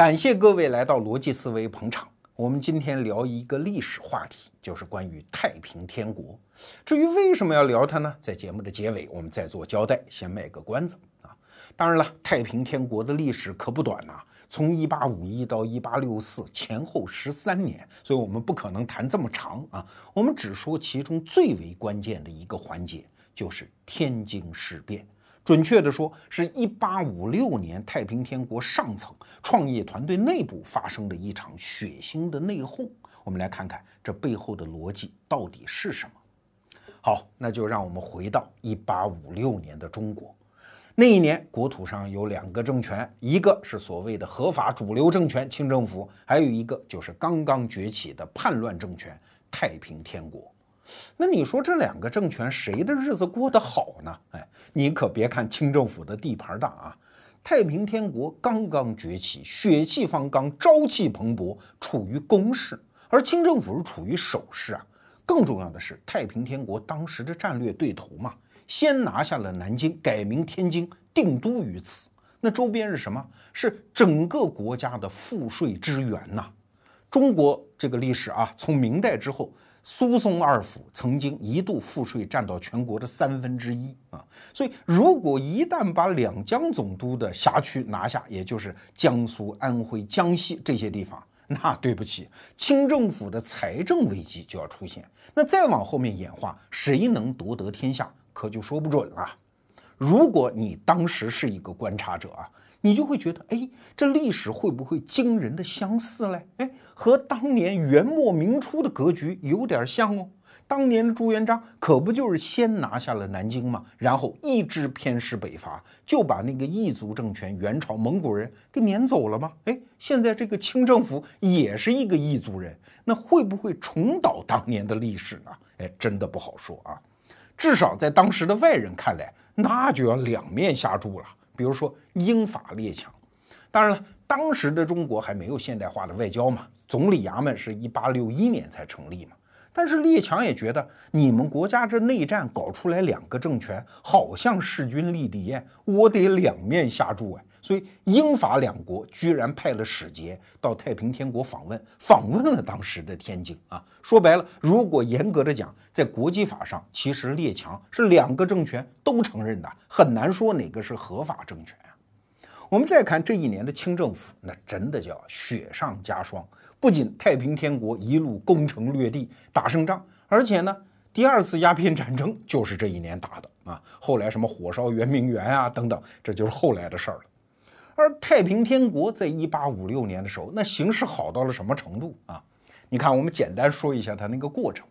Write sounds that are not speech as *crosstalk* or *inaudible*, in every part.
感谢各位来到逻辑思维捧场。我们今天聊一个历史话题，就是关于太平天国。至于为什么要聊它呢？在节目的结尾我们再做交代，先卖个关子啊。当然了，太平天国的历史可不短呐，从一八五一到一八六四前后十三年，所以我们不可能谈这么长啊。我们只说其中最为关键的一个环节，就是天津事变。准确的说，是一八五六年太平天国上层创业团队内部发生的一场血腥的内讧。我们来看看这背后的逻辑到底是什么。好，那就让我们回到一八五六年的中国。那一年，国土上有两个政权，一个是所谓的合法主流政权清政府，还有一个就是刚刚崛起的叛乱政权太平天国。那你说这两个政权谁的日子过得好呢？哎，你可别看清政府的地盘大啊，太平天国刚刚崛起，血气方刚，朝气蓬勃，处于攻势；而清政府是处于守势啊。更重要的是，太平天国当时的战略对头嘛，先拿下了南京，改名天津，定都于此。那周边是什么？是整个国家的赋税之源呐。中国这个历史啊，从明代之后。苏松二府曾经一度赋税占到全国的三分之一啊，所以如果一旦把两江总督的辖区拿下，也就是江苏、安徽、江西这些地方，那对不起，清政府的财政危机就要出现。那再往后面演化，谁能夺得天下，可就说不准了。如果你当时是一个观察者啊。你就会觉得，哎，这历史会不会惊人的相似嘞？哎，和当年元末明初的格局有点像哦。当年的朱元璋可不就是先拿下了南京吗？然后一支偏师北伐，就把那个异族政权元朝蒙古人给撵走了吗？哎，现在这个清政府也是一个异族人，那会不会重蹈当年的历史呢？哎，真的不好说啊。至少在当时的外人看来，那就要两面下注了。比如说英法列强，当然了，当时的中国还没有现代化的外交嘛，总理衙门是一八六一年才成立嘛。但是列强也觉得你们国家这内战搞出来两个政权，好像势均力敌呀，我得两面下注哎。所以英法两国居然派了使节到太平天国访问，访问了当时的天津啊。说白了，如果严格的讲，在国际法上，其实列强是两个政权都承认的，很难说哪个是合法政权啊。我们再看这一年的清政府，那真的叫雪上加霜。不仅太平天国一路攻城略地打胜仗，而且呢，第二次鸦片战争就是这一年打的啊。后来什么火烧圆明园啊等等，这就是后来的事儿了。而太平天国在一八五六年的时候，那形势好到了什么程度啊？你看，我们简单说一下它那个过程。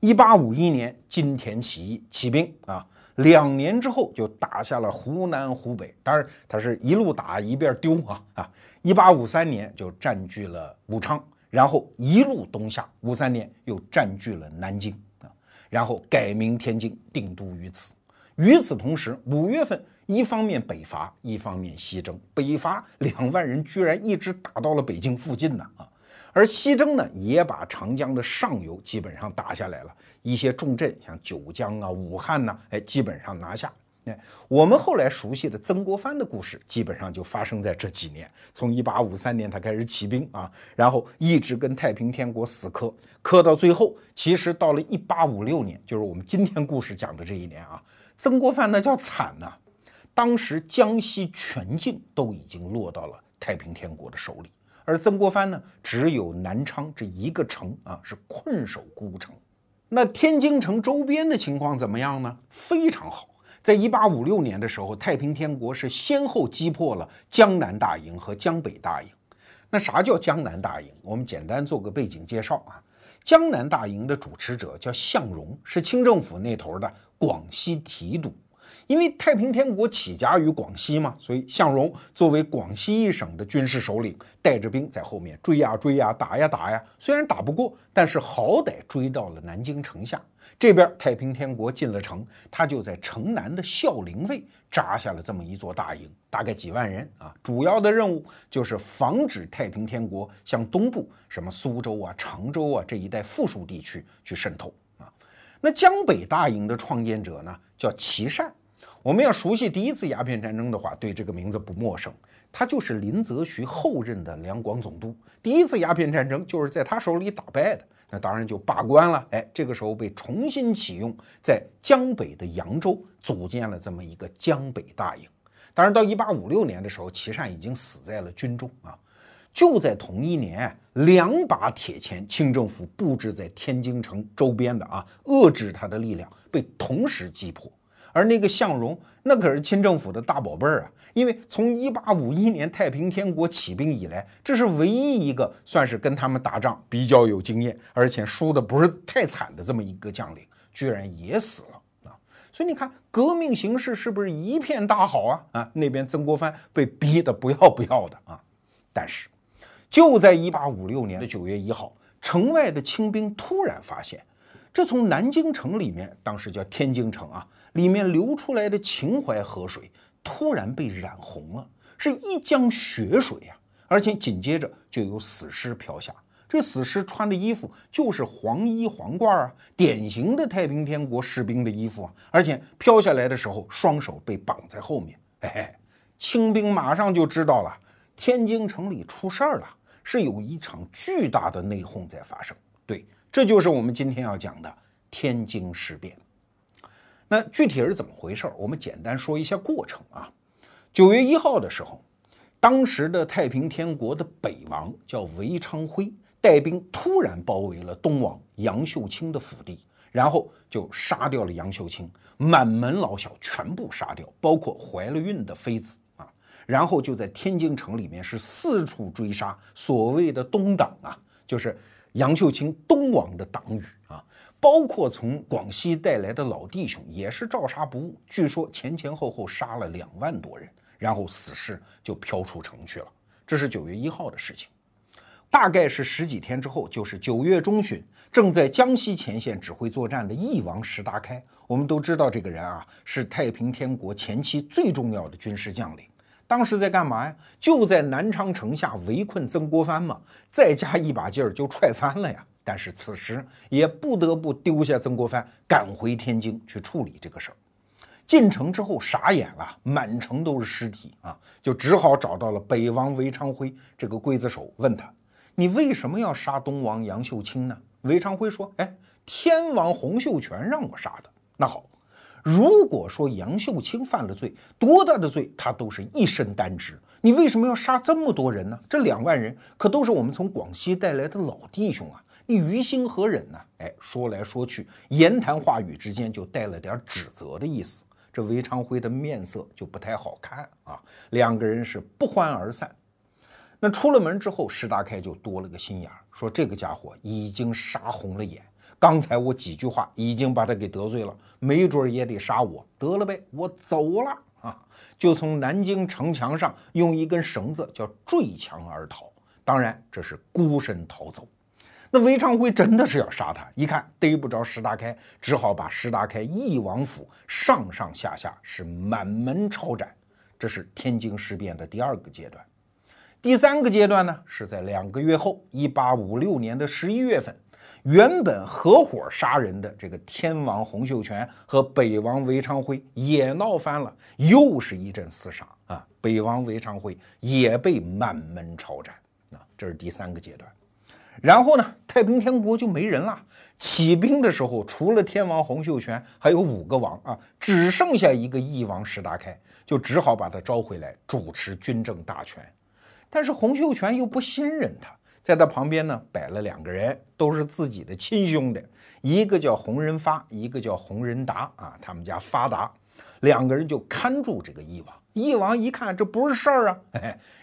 一八五一年，金田起义起兵啊，两年之后就打下了湖南、湖北，当然他是一路打一边丢啊啊！一八五三年就占据了武昌，然后一路东下，五三年又占据了南京啊，然后改名天津，定都于此。与此同时，五月份。一方面北伐，一方面西征。北伐两万人居然一直打到了北京附近呢啊！而西征呢，也把长江的上游基本上打下来了，一些重镇像九江啊、武汉呐，哎，基本上拿下。哎，我们后来熟悉的曾国藩的故事，基本上就发生在这几年。从一八五三年他开始起兵啊，然后一直跟太平天国死磕，磕到最后，其实到了一八五六年，就是我们今天故事讲的这一年啊，曾国藩那叫惨呐！当时江西全境都已经落到了太平天国的手里，而曾国藩呢，只有南昌这一个城啊是困守孤城。那天津城周边的情况怎么样呢？非常好。在一八五六年的时候，太平天国是先后击破了江南大营和江北大营。那啥叫江南大营？我们简单做个背景介绍啊。江南大营的主持者叫向荣，是清政府那头的广西提督。因为太平天国起家于广西嘛，所以向荣作为广西一省的军事首领，带着兵在后面追呀追呀，打呀打呀。虽然打不过，但是好歹追到了南京城下。这边太平天国进了城，他就在城南的孝陵卫扎下了这么一座大营，大概几万人啊。主要的任务就是防止太平天国向东部，什么苏州啊、常州啊这一带富庶地区去渗透啊。那江北大营的创建者呢，叫琦善。我们要熟悉第一次鸦片战争的话，对这个名字不陌生。他就是林则徐后任的两广总督，第一次鸦片战争就是在他手里打败的。那当然就罢官了。哎，这个时候被重新启用，在江北的扬州组建了这么一个江北大营。当然，到一八五六年的时候，琦善已经死在了军中啊。就在同一年，两把铁钳，清政府布置在天津城周边的啊，遏制他的力量被同时击破。而那个向荣，那可是清政府的大宝贝儿啊！因为从一八五一年太平天国起兵以来，这是唯一一个算是跟他们打仗比较有经验，而且输的不是太惨的这么一个将领，居然也死了啊！所以你看，革命形势是不是一片大好啊？啊，那边曾国藩被逼得不要不要的啊！但是，就在一八五六年的九月一号，城外的清兵突然发现，这从南京城里面，当时叫天津城啊。里面流出来的秦淮河水突然被染红了，是一江血水呀！而且紧接着就有死尸飘下，这死尸穿的衣服就是黄衣黄褂啊，典型的太平天国士兵的衣服啊！而且飘下来的时候，双手被绑在后面。嘿哎，清兵马上就知道了，天津城里出事儿了，是有一场巨大的内讧在发生。对，这就是我们今天要讲的天津事变。那具体是怎么回事儿？我们简单说一下过程啊。九月一号的时候，当时的太平天国的北王叫韦昌辉，带兵突然包围了东王杨秀清的府邸，然后就杀掉了杨秀清，满门老小全部杀掉，包括怀了孕的妃子啊。然后就在天津城里面是四处追杀所谓的东党啊，就是杨秀清东王的党羽啊。包括从广西带来的老弟兄也是照杀不误，据说前前后后杀了两万多人，然后死尸就飘出城去了。这是九月一号的事情，大概是十几天之后，就是九月中旬，正在江西前线指挥作战的翼王石达开，我们都知道这个人啊，是太平天国前期最重要的军事将领。当时在干嘛呀？就在南昌城下围困曾国藩嘛，再加一把劲儿就踹翻了呀。但是此时也不得不丢下曾国藩，赶回天津去处理这个事儿。进城之后傻眼了，满城都是尸体啊，就只好找到了北王韦昌辉这个刽子手，问他：“你为什么要杀东王杨秀清呢？”韦昌辉说：“哎，天王洪秀全让我杀的。”那好，如果说杨秀清犯了罪，多大的罪他都是一身担之，你为什么要杀这么多人呢？这两万人可都是我们从广西带来的老弟兄啊！你于心何忍呢？哎，说来说去，言谈话语之间就带了点指责的意思。这韦昌辉的面色就不太好看啊，两个人是不欢而散。那出了门之后，石达开就多了个心眼儿，说这个家伙已经杀红了眼，刚才我几句话已经把他给得罪了，没准也得杀我。得了呗，我走了啊，就从南京城墙上用一根绳子叫坠墙而逃。当然，这是孤身逃走。那韦昌辉真的是要杀他，一看逮不着石达开，只好把石达开义王府上上下下是满门抄斩。这是天津事变的第二个阶段。第三个阶段呢，是在两个月后，一八五六年的十一月份，原本合伙杀人的这个天王洪秀全和北王韦昌辉也闹翻了，又是一阵厮杀啊！北王韦昌辉也被满门抄斩啊！这是第三个阶段。然后呢，太平天国就没人了。起兵的时候，除了天王洪秀全，还有五个王啊，只剩下一个义王石达开，就只好把他招回来主持军政大权。但是洪秀全又不信任他，在他旁边呢摆了两个人，都是自己的亲兄弟，一个叫洪仁发，一个叫洪仁达啊，他们家发达，两个人就看住这个义王。义王一看这不是事儿啊，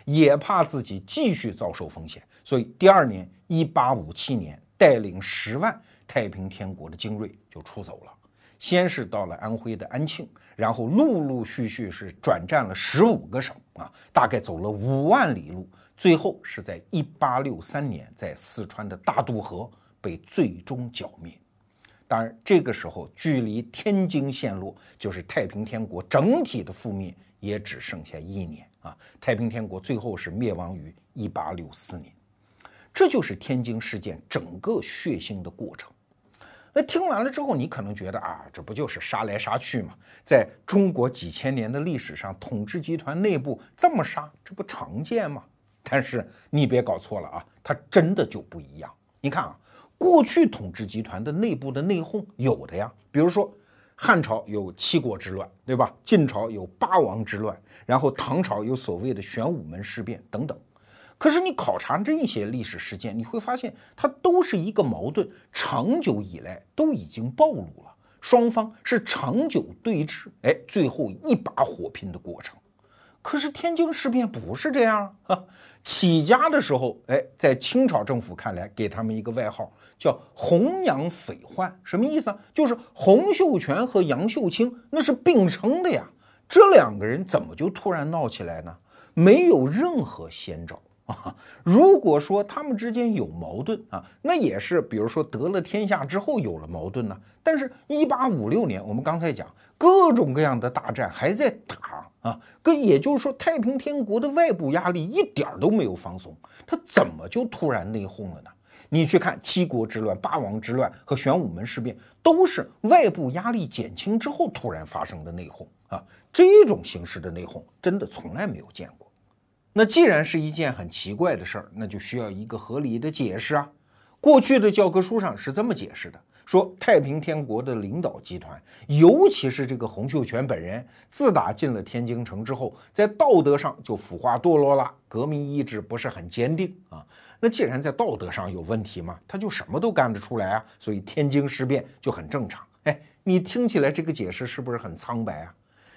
也怕自己继续遭受风险，所以第二年，一八五七年，带领十万太平天国的精锐就出走了。先是到了安徽的安庆，然后陆陆续续是转战了十五个省啊，大概走了五万里路，最后是在一八六三年在四川的大渡河被最终剿灭。当然，这个时候距离天津陷落，就是太平天国整体的覆灭。也只剩下一年啊！太平天国最后是灭亡于一八六四年，这就是天津事件整个血腥的过程。那听完了之后，你可能觉得啊，这不就是杀来杀去吗？在中国几千年的历史上，统治集团内部这么杀，这不常见吗？但是你别搞错了啊，它真的就不一样。你看啊，过去统治集团的内部的内讧有的呀，比如说汉朝有七国之乱，对吧？晋朝有八王之乱，然后唐朝有所谓的玄武门事变等等。可是你考察这些历史事件，你会发现它都是一个矛盾，长久以来都已经暴露了，双方是长久对峙，哎，最后一把火拼的过程。可是天津事变不是这样啊！*laughs* 起家的时候，哎，在清朝政府看来，给他们一个外号叫“弘扬匪患”，什么意思啊？就是洪秀全和杨秀清那是并称的呀，这两个人怎么就突然闹起来呢？没有任何先兆。啊，*laughs* 如果说他们之间有矛盾啊，那也是比如说得了天下之后有了矛盾呢。但是，一八五六年，我们刚才讲各种各样的大战还在打啊，跟也就是说，太平天国的外部压力一点都没有放松，他怎么就突然内讧了呢？你去看七国之乱、八王之乱和玄武门事变，都是外部压力减轻之后突然发生的内讧啊。这种形式的内讧，真的从来没有见过。那既然是一件很奇怪的事儿，那就需要一个合理的解释啊。过去的教科书上是这么解释的：说太平天国的领导集团，尤其是这个洪秀全本人，自打进了天津城之后，在道德上就腐化堕落了，革命意志不是很坚定啊。那既然在道德上有问题嘛，他就什么都干得出来啊，所以天津事变就很正常。哎，你听起来这个解释是不是很苍白啊？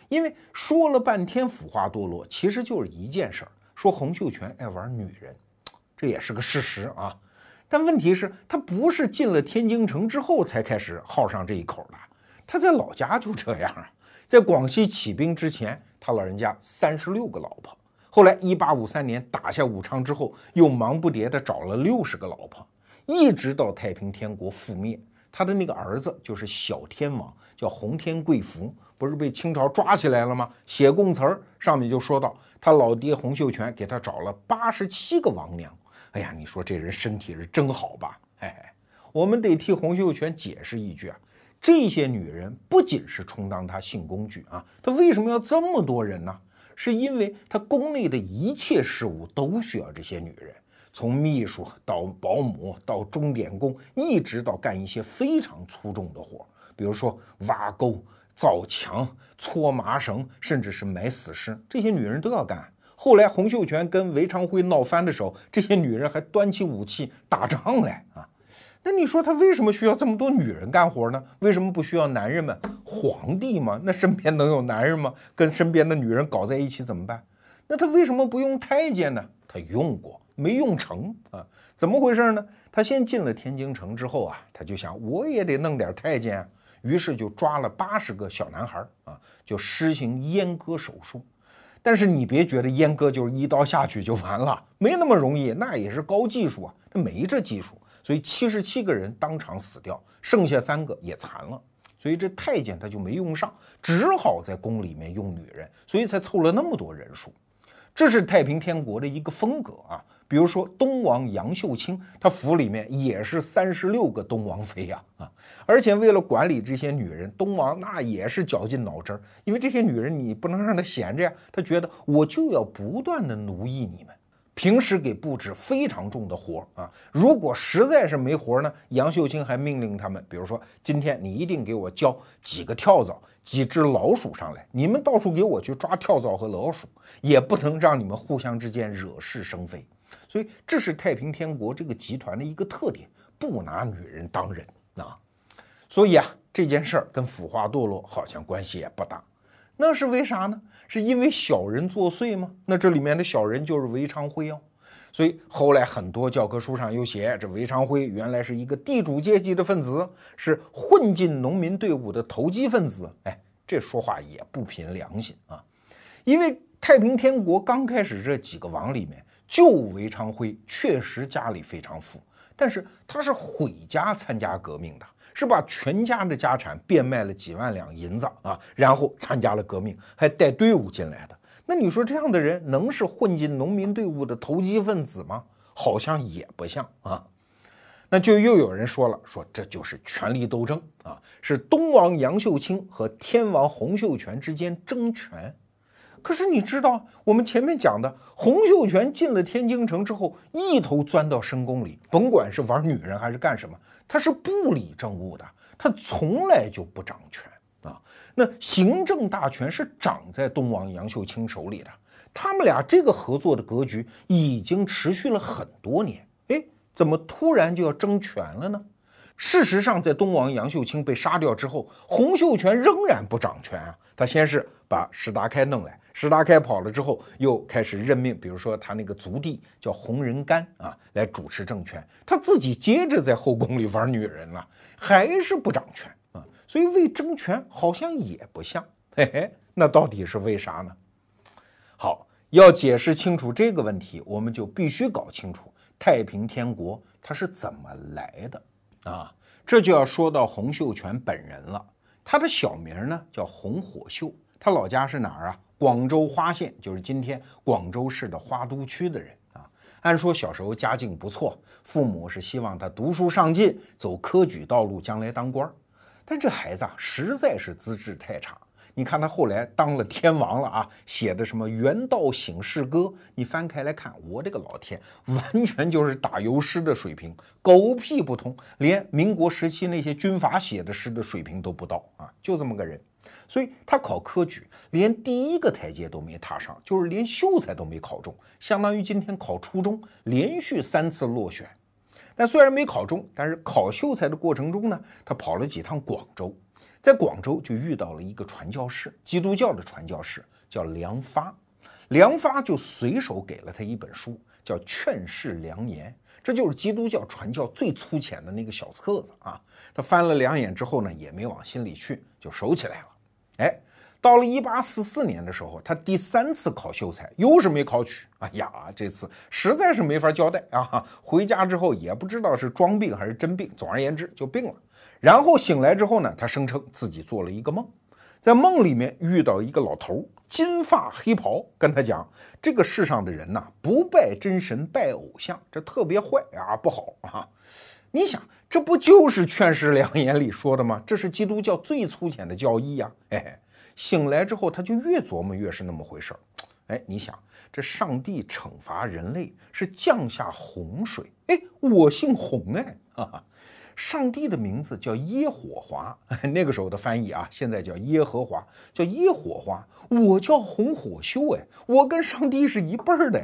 因为说了半天腐化堕落，其实就是一件事儿。说洪秀全爱玩女人，这也是个事实啊。但问题是，他不是进了天津城之后才开始好上这一口的，他在老家就这样啊。在广西起兵之前，他老人家三十六个老婆。后来一八五三年打下武昌之后，又忙不迭的找了六十个老婆，一直到太平天国覆灭，他的那个儿子就是小天王，叫洪天贵福。不是被清朝抓起来了吗？写供词儿上面就说到，他老爹洪秀全给他找了八十七个王娘。哎呀，你说这人身体是真好吧？哎，我们得替洪秀全解释一句啊，这些女人不仅是充当他性工具啊，他为什么要这么多人呢？是因为他宫内的一切事务都需要这些女人，从秘书到保姆到钟点工，一直到干一些非常粗重的活，比如说挖沟。造墙、搓麻绳，甚至是埋死尸，这些女人都要干。后来洪秀全跟韦昌辉闹翻的时候，这些女人还端起武器打仗来啊。那你说他为什么需要这么多女人干活呢？为什么不需要男人们？皇帝嘛，那身边能有男人吗？跟身边的女人搞在一起怎么办？那他为什么不用太监呢？他用过，没用成啊？怎么回事呢？他先进了天津城之后啊，他就想，我也得弄点太监。于是就抓了八十个小男孩啊，就施行阉割手术。但是你别觉得阉割就是一刀下去就完了，没那么容易，那也是高技术啊。他没这技术，所以七十七个人当场死掉，剩下三个也残了。所以这太监他就没用上，只好在宫里面用女人，所以才凑了那么多人数。这是太平天国的一个风格啊。比如说东王杨秀清，他府里面也是三十六个东王妃呀啊！而且为了管理这些女人，东王那也是绞尽脑汁儿，因为这些女人你不能让她闲着呀，他觉得我就要不断的奴役你们，平时给布置非常重的活啊。如果实在是没活呢，杨秀清还命令他们，比如说今天你一定给我交几个跳蚤、几只老鼠上来，你们到处给我去抓跳蚤和老鼠，也不能让你们互相之间惹是生非。所以这是太平天国这个集团的一个特点，不拿女人当人啊。所以啊，这件事儿跟腐化堕落好像关系也不大。那是为啥呢？是因为小人作祟吗？那这里面的小人就是韦昌辉哦。所以后来很多教科书上有写，这韦昌辉原来是一个地主阶级的分子，是混进农民队伍的投机分子。哎，这说话也不凭良心啊。因为太平天国刚开始这几个王里面。就韦昌辉确实家里非常富，但是他是毁家参加革命的，是把全家的家产变卖了几万两银子啊，然后参加了革命，还带队伍进来的。那你说这样的人能是混进农民队伍的投机分子吗？好像也不像啊。那就又有人说了，说这就是权力斗争啊，是东王杨秀清和天王洪秀全之间争权。可是你知道，我们前面讲的洪秀全进了天津城之后，一头钻到深宫里，甭管是玩女人还是干什么，他是不理政务的，他从来就不掌权啊。那行政大权是掌在东王杨秀清手里的，他们俩这个合作的格局已经持续了很多年。哎怎么突然就要争权了呢？事实上，在东王杨秀清被杀掉之后，洪秀全仍然不掌权啊。他先是把石达开弄来，石达开跑了之后，又开始任命，比如说他那个族弟叫洪仁干啊，来主持政权。他自己接着在后宫里玩女人了，还是不掌权啊。所以为争权好像也不像，嘿嘿，那到底是为啥呢？好，要解释清楚这个问题，我们就必须搞清楚。太平天国它是怎么来的啊？这就要说到洪秀全本人了。他的小名呢叫洪火秀，他老家是哪儿啊？广州花县，就是今天广州市的花都区的人啊。按说小时候家境不错，父母是希望他读书上进，走科举道路，将来当官。但这孩子啊，实在是资质太差。你看他后来当了天王了啊，写的什么《元道醒世歌》，你翻开来看，我这个老天，完全就是打油诗的水平，狗屁不通，连民国时期那些军阀写的诗的水平都不到啊，就这么个人。所以他考科举，连第一个台阶都没踏上，就是连秀才都没考中，相当于今天考初中连续三次落选。但虽然没考中，但是考秀才的过程中呢，他跑了几趟广州。在广州就遇到了一个传教士，基督教的传教士叫梁发，梁发就随手给了他一本书，叫《劝世良言》，这就是基督教传教最粗浅的那个小册子啊。他翻了两眼之后呢，也没往心里去，就收起来了。哎，到了一八四四年的时候，他第三次考秀才，又是没考取。哎呀，这次实在是没法交代啊！回家之后也不知道是装病还是真病，总而言之就病了。然后醒来之后呢，他声称自己做了一个梦，在梦里面遇到一个老头，金发黑袍，跟他讲：这个世上的人呐，不拜真神，拜偶像，这特别坏啊，不好啊！你想，这不就是《劝世良言》里说的吗？这是基督教最粗浅的教义呀！哎，醒来之后，他就越琢磨越是那么回事儿。哎，你想，这上帝惩罚人类是降下洪水，哎，我姓洪哎，哈哈。上帝的名字叫耶火华，*laughs* 那个时候的翻译啊，现在叫耶和华，叫耶火华。我叫红火秀，哎，我跟上帝是一辈儿的，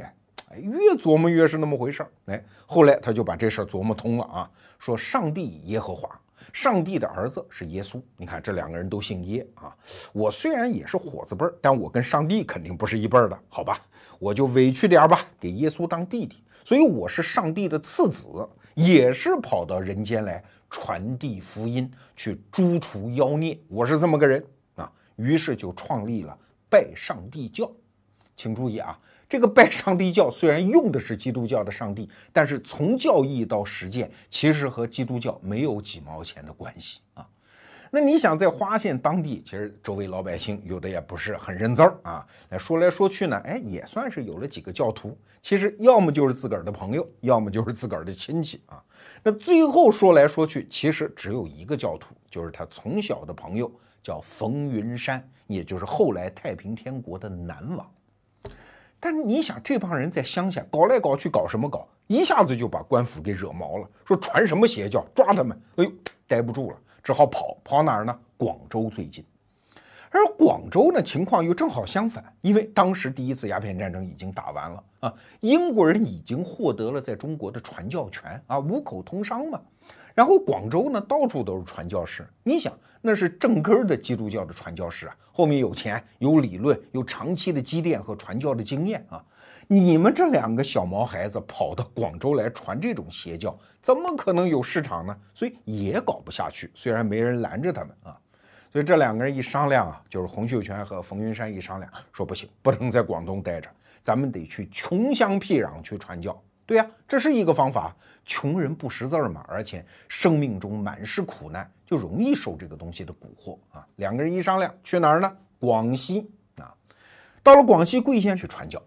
哎，越琢磨越是那么回事儿。哎，后来他就把这事儿琢磨通了啊，说上帝耶和华，上帝的儿子是耶稣。你看这两个人都姓耶啊，我虽然也是火字辈儿，但我跟上帝肯定不是一辈儿的，好吧？我就委屈点儿吧，给耶稣当弟弟，所以我是上帝的次子。也是跑到人间来传递福音，去诛除妖孽。我是这么个人啊，于是就创立了拜上帝教。请注意啊，这个拜上帝教虽然用的是基督教的上帝，但是从教义到实践，其实和基督教没有几毛钱的关系啊。那你想在花县当地，其实周围老百姓有的也不是很认字儿啊。那说来说去呢，哎，也算是有了几个教徒。其实要么就是自个儿的朋友，要么就是自个儿的亲戚啊。那最后说来说去，其实只有一个教徒，就是他从小的朋友，叫冯云山，也就是后来太平天国的南王。但你想，这帮人在乡下搞来搞去，搞什么搞？一下子就把官府给惹毛了，说传什么邪教，抓他们。哎呦，待不住了。只好跑跑哪儿呢？广州最近，而广州呢情况又正好相反，因为当时第一次鸦片战争已经打完了啊，英国人已经获得了在中国的传教权啊，五口通商嘛。然后广州呢到处都是传教士，你想那是正根的基督教的传教士啊，后面有钱、有理论、有长期的积淀和传教的经验啊。你们这两个小毛孩子跑到广州来传这种邪教，怎么可能有市场呢？所以也搞不下去。虽然没人拦着他们啊，所以这两个人一商量啊，就是洪秀全和冯云山一商量，说不行，不能在广东待着，咱们得去穷乡僻壤去传教。对呀，这是一个方法。穷人不识字嘛，而且生命中满是苦难，就容易受这个东西的蛊惑啊。两个人一商量，去哪儿呢？广西啊，到了广西桂县去传教。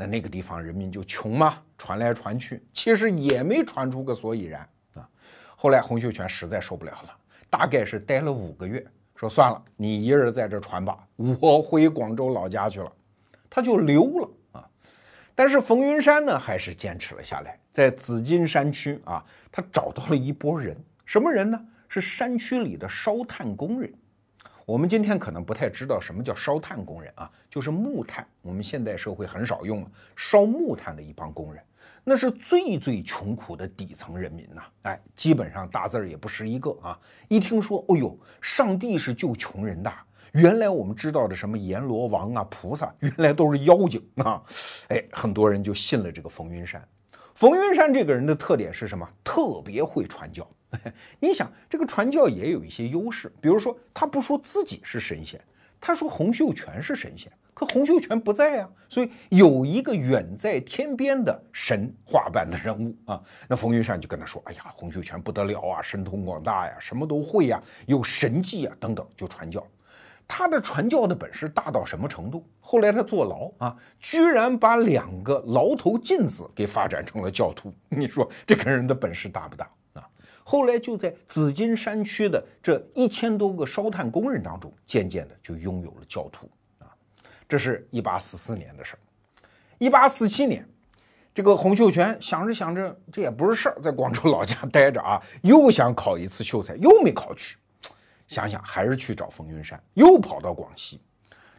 那那个地方人民就穷嘛，传来传去，其实也没传出个所以然啊后来洪秀全实在受不了了，大概是待了五个月，说算了，你一人在这传吧，我回广州老家去了，他就溜了啊。但是冯云山呢，还是坚持了下来，在紫金山区啊，他找到了一拨人，什么人呢？是山区里的烧炭工人。我们今天可能不太知道什么叫烧炭工人啊，就是木炭。我们现代社会很少用了，烧木炭的一帮工人，那是最最穷苦的底层人民呐。哎，基本上大字儿也不识一个啊。一听说，哦呦，上帝是救穷人的，原来我们知道的什么阎罗王啊、菩萨，原来都是妖精啊。哎，很多人就信了这个冯云山。冯云山这个人的特点是什么？特别会传教。*laughs* 你想，这个传教也有一些优势，比如说他不说自己是神仙，他说洪秀全是神仙，可洪秀全不在啊，所以有一个远在天边的神话般的人物啊，那冯云山就跟他说：“哎呀，洪秀全不得了啊，神通广大呀，什么都会呀，有神迹啊，等等，就传教。他的传教的本事大到什么程度？后来他坐牢啊，居然把两个牢头进子给发展成了教徒。你说这个人的本事大不大？”后来就在紫金山区的这一千多个烧炭工人当中，渐渐的就拥有了教徒啊。这是一八四四年的事儿。一八四七年，这个洪秀全想着想着，这也不是事儿，在广州老家待着啊，*laughs* 又想考一次秀才，又没考取。想想还是去找冯云山，又跑到广西。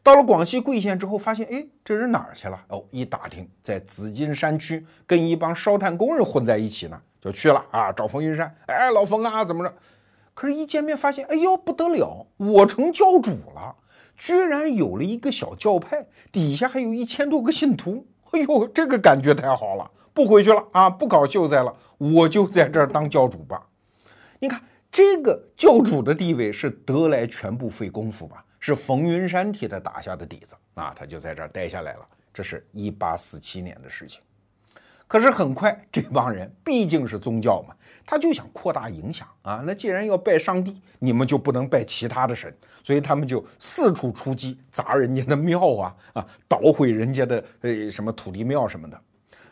到了广西桂县之后，发现哎，这人哪儿去了？哦，一打听，在紫金山区跟一帮烧炭工人混在一起呢。就去了啊，找冯云山。哎，老冯啊，怎么着？可是，一见面发现，哎呦，不得了，我成教主了，居然有了一个小教派，底下还有一千多个信徒。哎呦，这个感觉太好了，不回去了啊，不搞秀才了，我就在这儿当教主吧。你看，这个教主的地位是得来全不费功夫吧？是冯云山替他打下的底子啊，他就在这儿待下来了。这是一八四七年的事情。可是很快，这帮人毕竟是宗教嘛，他就想扩大影响啊。那既然要拜上帝，你们就不能拜其他的神，所以他们就四处出击，砸人家的庙啊啊，捣毁人家的呃什么土地庙什么的。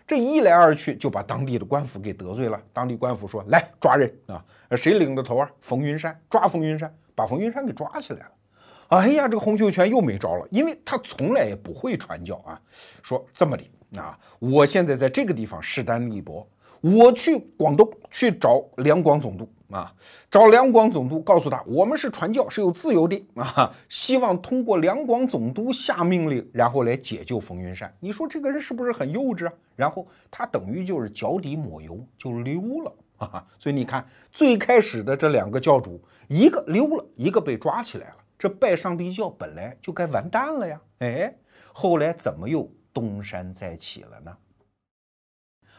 这一来二去，就把当地的官府给得罪了。当地官府说：“来抓人啊！谁领的头啊？冯云山，抓冯云山，把冯云山给抓起来了。”哎呀，这个洪秀全又没招了，因为他从来也不会传教啊。说这么的。啊！我现在在这个地方势单力薄，我去广东去找两广总督啊，找两广总督，告诉他我们是传教是有自由的啊，希望通过两广总督下命令，然后来解救冯云山。你说这个人是不是很幼稚啊？然后他等于就是脚底抹油就溜了啊！所以你看，最开始的这两个教主，一个溜了，一个被抓起来了，这拜上帝教本来就该完蛋了呀！哎，后来怎么又？东山再起了呢。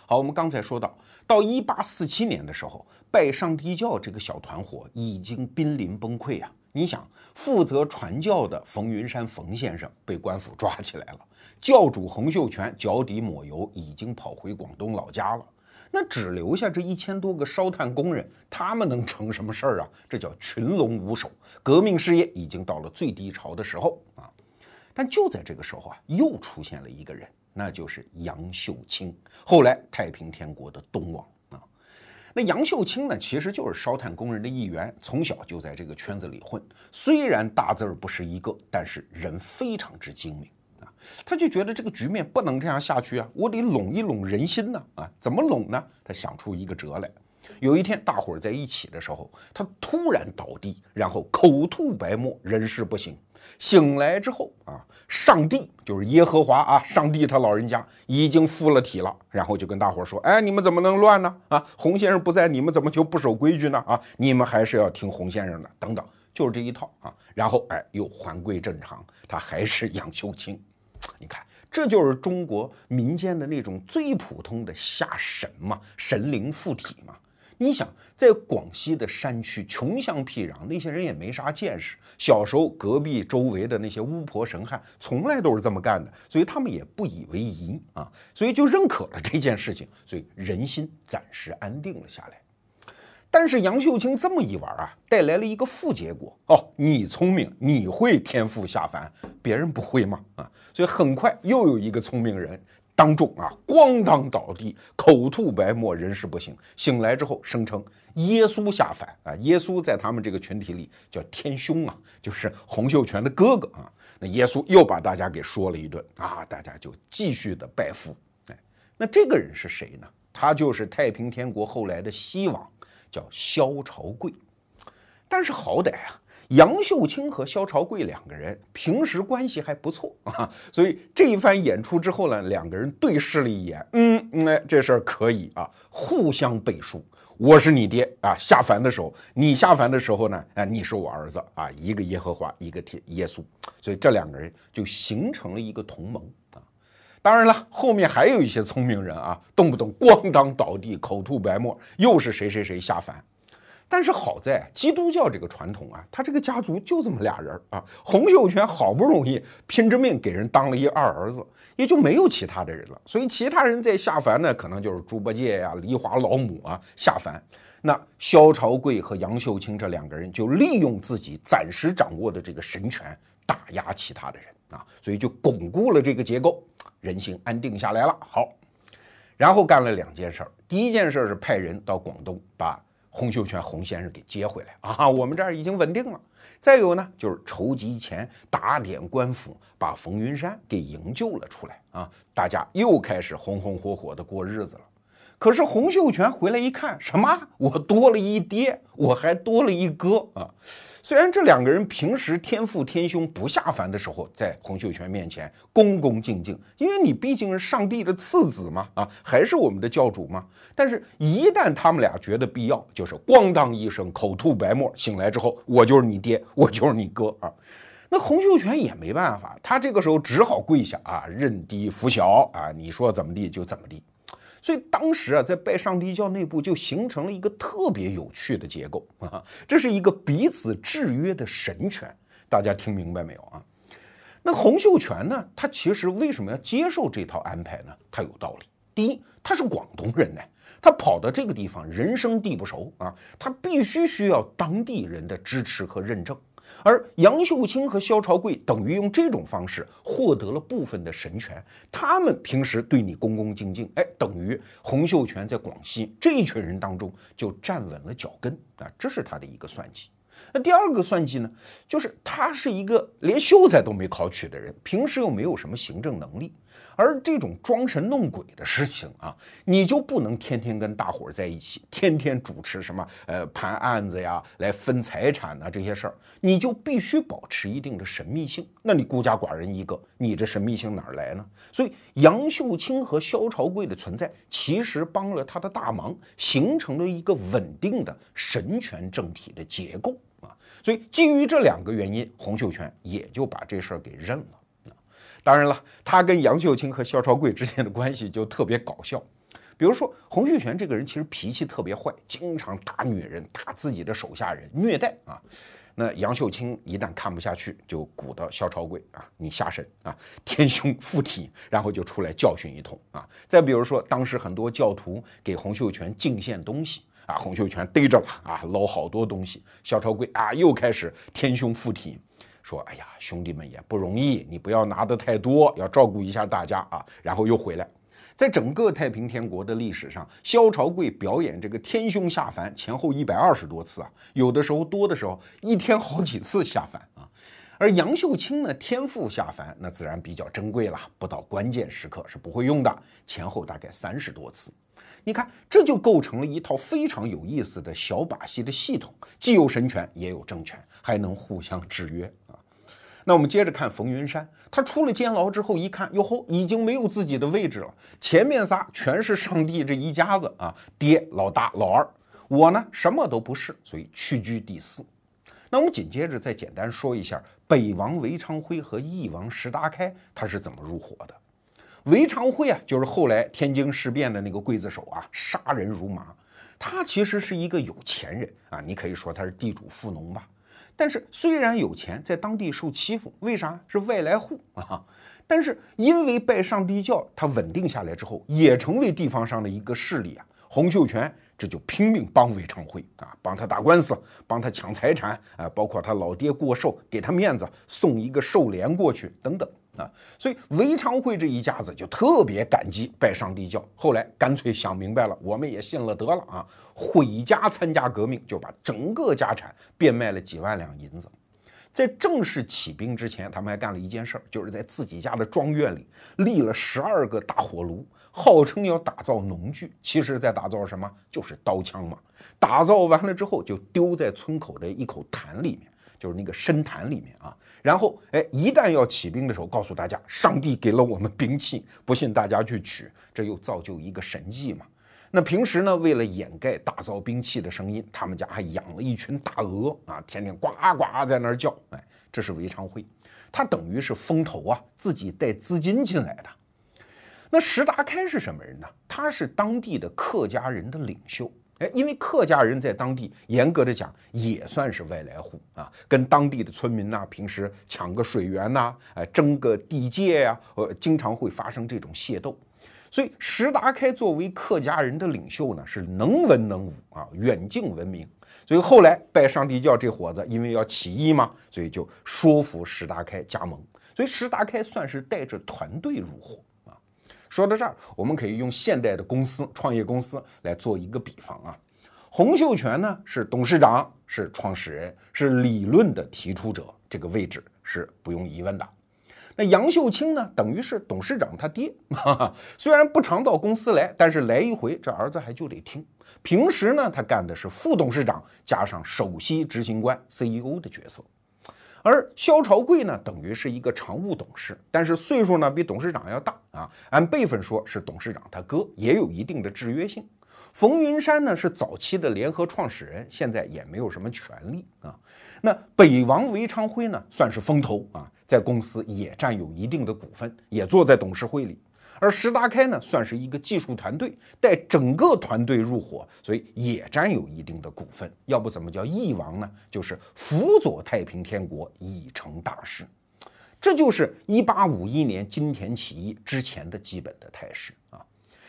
好，我们刚才说到，到一八四七年的时候，拜上帝教这个小团伙已经濒临崩溃啊。你想，负责传教的冯云山冯先生被官府抓起来了，教主洪秀全脚底抹油，已经跑回广东老家了。那只留下这一千多个烧炭工人，他们能成什么事儿啊？这叫群龙无首，革命事业已经到了最低潮的时候啊。但就在这个时候啊，又出现了一个人，那就是杨秀清，后来太平天国的东王啊。那杨秀清呢，其实就是烧炭工人的一员，从小就在这个圈子里混。虽然大字儿不是一个，但是人非常之精明啊。他就觉得这个局面不能这样下去啊，我得拢一拢人心呢啊。怎么拢呢？他想出一个辙来。有一天，大伙儿在一起的时候，他突然倒地，然后口吐白沫，人事不省。醒来之后啊，上帝就是耶和华啊，上帝他老人家已经附了体了，然后就跟大伙说：“哎，你们怎么能乱呢？啊，洪先生不在，你们怎么就不守规矩呢？啊，你们还是要听洪先生的。等等，就是这一套啊。然后哎，又还归正常，他还是杨秀清。*laughs* 你看，这就是中国民间的那种最普通的下神嘛，神灵附体嘛。”你想，在广西的山区，穷乡僻壤，那些人也没啥见识。小时候，隔壁周围的那些巫婆神汉，从来都是这么干的，所以他们也不以为疑啊，所以就认可了这件事情，所以人心暂时安定了下来。但是杨秀清这么一玩啊，带来了一个负结果哦，你聪明，你会天赋下凡，别人不会吗？啊，所以很快又有一个聪明人。当众啊咣当倒地，口吐白沫，人事不省。醒来之后声称耶稣下凡啊，耶稣在他们这个群体里叫天兄啊，就是洪秀全的哥哥啊。那耶稣又把大家给说了一顿啊，大家就继续的拜服。哎，那这个人是谁呢？他就是太平天国后来的西王，叫萧朝贵。但是好歹啊。杨秀清和萧朝贵两个人平时关系还不错啊，所以这一番演出之后呢，两个人对视了一眼，嗯，哎，这事儿可以啊，互相背书。我是你爹啊，下凡的时候，你下凡的时候呢，哎，你是我儿子啊，一个耶和华，一个天耶稣，所以这两个人就形成了一个同盟啊。当然了，后面还有一些聪明人啊，动不动咣当倒地，口吐白沫，又是谁谁谁下凡。但是好在基督教这个传统啊，他这个家族就这么俩人啊。洪秀全好不容易拼着命给人当了一二儿子，也就没有其他的人了。所以其他人在下凡呢，可能就是猪八戒呀、梨花老母啊下凡。那萧朝贵和杨秀清这两个人就利用自己暂时掌握的这个神权打压其他的人啊，所以就巩固了这个结构，人心安定下来了。好，然后干了两件事儿。第一件事是派人到广东把。洪秀全洪先生给接回来啊！我们这儿已经稳定了。再有呢，就是筹集钱，打点官府，把冯云山给营救了出来啊！大家又开始红红火火的过日子了。可是洪秀全回来一看，什么？我多了一爹，我还多了一哥啊！虽然这两个人平时天父天兄不下凡的时候，在洪秀全面前恭恭敬敬，因为你毕竟是上帝的次子嘛，啊，还是我们的教主嘛。但是，一旦他们俩觉得必要，就是咣当一声，口吐白沫，醒来之后，我就是你爹，我就是你哥啊。那洪秀全也没办法，他这个时候只好跪下啊，认低服小啊，你说怎么地就怎么地。所以当时啊，在拜上帝教内部就形成了一个特别有趣的结构 *laughs* 啊，这是一个彼此制约的神权，大家听明白没有啊？那洪秀全呢，他其实为什么要接受这套安排呢？他有道理。第一，他是广东人呢，他跑到这个地方，人生地不熟啊，他必须需要当地人的支持和认证。而杨秀清和萧朝贵等于用这种方式获得了部分的神权，他们平时对你恭恭敬敬，哎，等于洪秀全在广西这一群人当中就站稳了脚跟啊，这是他的一个算计。那第二个算计呢，就是他是一个连秀才都没考取的人，平时又没有什么行政能力。而这种装神弄鬼的事情啊，你就不能天天跟大伙儿在一起，天天主持什么呃盘案子呀，来分财产呐这些事儿，你就必须保持一定的神秘性。那你孤家寡人一个，你这神秘性哪儿来呢？所以杨秀清和萧朝贵的存在，其实帮了他的大忙，形成了一个稳定的神权政体的结构啊。所以基于这两个原因，洪秀全也就把这事儿给认了。当然了，他跟杨秀清和萧朝贵之间的关系就特别搞笑。比如说，洪秀全这个人其实脾气特别坏，经常打女人、打自己的手下人，虐待啊。那杨秀清一旦看不下去，就鼓捣萧朝贵啊，你下神啊，天兄附体，然后就出来教训一通啊。再比如说，当时很多教徒给洪秀全进献东西啊，洪秀全逮着了啊，捞好多东西，萧朝贵啊又开始天兄附体。说：“哎呀，兄弟们也不容易，你不要拿的太多，要照顾一下大家啊。”然后又回来，在整个太平天国的历史上，萧朝贵表演这个天兄下凡前后一百二十多次啊，有的时候多的时候一天好几次下凡啊。而杨秀清呢，天父下凡那自然比较珍贵了，不到关键时刻是不会用的，前后大概三十多次。你看，这就构成了一套非常有意思的小把戏的系统，既有神权，也有政权，还能互相制约。那我们接着看冯云山，他出了监牢之后一看，哟吼，已经没有自己的位置了。前面仨全是上帝这一家子啊，爹、老大、老二，我呢什么都不是，所以屈居第四。那我们紧接着再简单说一下北王韦昌辉和翼王石达开他是怎么入伙的。韦昌辉啊，就是后来天津事变的那个刽子手啊，杀人如麻。他其实是一个有钱人啊，你可以说他是地主富农吧。但是虽然有钱，在当地受欺负，为啥是外来户啊？但是因为拜上帝教，他稳定下来之后，也成为地方上的一个势力啊。洪秀全这就拼命帮韦昌辉啊，帮他打官司，帮他抢财产啊，包括他老爹过寿，给他面子，送一个寿联过去等等啊。所以韦昌辉这一家子就特别感激拜上帝教，后来干脆想明白了，我们也信了得了啊，毁家参加革命，就把整个家产变卖了几万两银子。在正式起兵之前，他们还干了一件事儿，就是在自己家的庄院里立了十二个大火炉，号称要打造农具，其实在打造什么？就是刀枪嘛。打造完了之后，就丢在村口的一口潭里面，就是那个深潭里面啊。然后，哎，一旦要起兵的时候，告诉大家，上帝给了我们兵器，不信大家去取，这又造就一个神迹嘛。那平时呢，为了掩盖打造兵器的声音，他们家还养了一群大鹅啊，天天呱呱在那儿叫。哎，这是韦昌辉，他等于是风投啊，自己带资金进来的。那石达开是什么人呢？他是当地的客家人的领袖。哎，因为客家人在当地严格的讲也算是外来户啊，跟当地的村民呐，平时抢个水源呐，哎，争个地界呀，呃，经常会发生这种械斗。所以石达开作为客家人的领袖呢，是能文能武啊，远近闻名。所以后来拜上帝教这伙子，因为要起义嘛，所以就说服石达开加盟。所以石达开算是带着团队入伙。说到这儿，我们可以用现代的公司、创业公司来做一个比方啊。洪秀全呢是董事长，是创始人，是理论的提出者，这个位置是不用疑问的。那杨秀清呢，等于是董事长他爹，*laughs* 哈哈虽然不常到公司来，但是来一回，这儿子还就得听。平时呢，他干的是副董事长加上首席执行官 CEO 的角色。而萧朝贵呢，等于是一个常务董事，但是岁数呢比董事长要大啊，按辈分说是董事长他哥，也有一定的制约性。冯云山呢是早期的联合创始人，现在也没有什么权利啊。那北王韦昌辉呢，算是风投啊。在公司也占有一定的股份，也坐在董事会里。而石达开呢，算是一个技术团队，带整个团队入伙，所以也占有一定的股份。要不怎么叫翼王呢？就是辅佐太平天国已成大事。这就是一八五一年金田起义之前的基本的态势啊。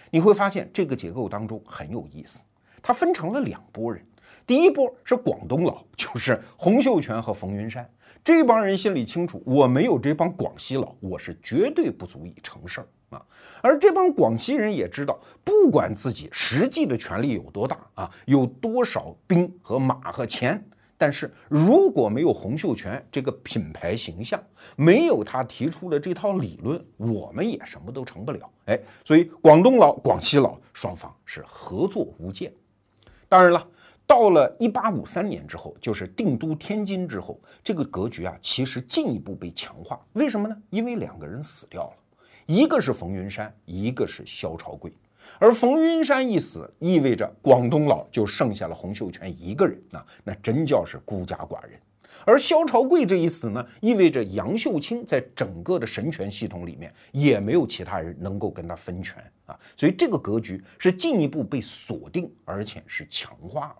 你会发现这个结构当中很有意思，它分成了两拨人。第一波是广东佬，就是洪秀全和冯云山。这帮人心里清楚，我没有这帮广西佬，我是绝对不足以成事儿啊。而这帮广西人也知道，不管自己实际的权力有多大啊，有多少兵和马和钱，但是如果没有洪秀全这个品牌形象，没有他提出的这套理论，我们也什么都成不了。哎，所以广东佬、广西佬双方是合作无间。当然了。到了一八五三年之后，就是定都天津之后，这个格局啊，其实进一步被强化。为什么呢？因为两个人死掉了，一个是冯云山，一个是萧朝贵。而冯云山一死，意味着广东佬就剩下了洪秀全一个人啊，那真叫是孤家寡人。而萧朝贵这一死呢，意味着杨秀清在整个的神权系统里面也没有其他人能够跟他分权啊，所以这个格局是进一步被锁定，而且是强化了。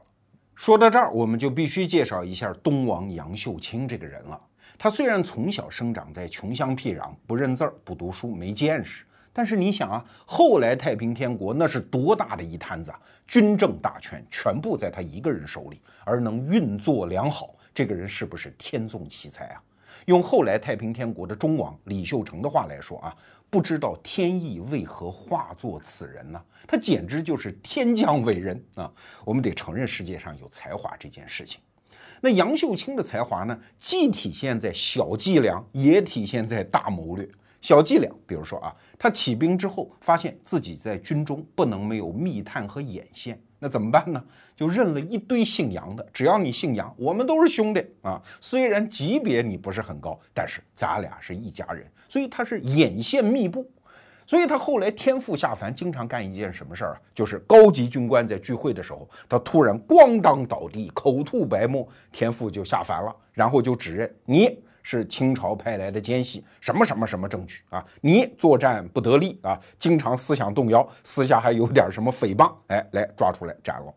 说到这儿，我们就必须介绍一下东王杨秀清这个人了。他虽然从小生长在穷乡僻壤，不认字儿、不读书、没见识，但是你想啊，后来太平天国那是多大的一摊子啊！军政大权全部在他一个人手里，而能运作良好，这个人是不是天纵奇才啊？用后来太平天国的忠王李秀成的话来说啊。不知道天意为何化作此人呢？他简直就是天降伟人啊！我们得承认世界上有才华这件事情。那杨秀清的才华呢，既体现在小伎俩，也体现在大谋略。小伎俩，比如说啊，他起兵之后，发现自己在军中不能没有密探和眼线。那怎么办呢？就认了一堆姓杨的，只要你姓杨，我们都是兄弟啊。虽然级别你不是很高，但是咱俩是一家人，所以他是眼线密布。所以他后来天父下凡，经常干一件什么事儿啊？就是高级军官在聚会的时候，他突然咣当倒地，口吐白沫，天父就下凡了，然后就指认你。是清朝派来的奸细，什么什么什么证据啊？你作战不得力啊，经常思想动摇，私下还有点什么诽谤，哎，来抓出来斩了。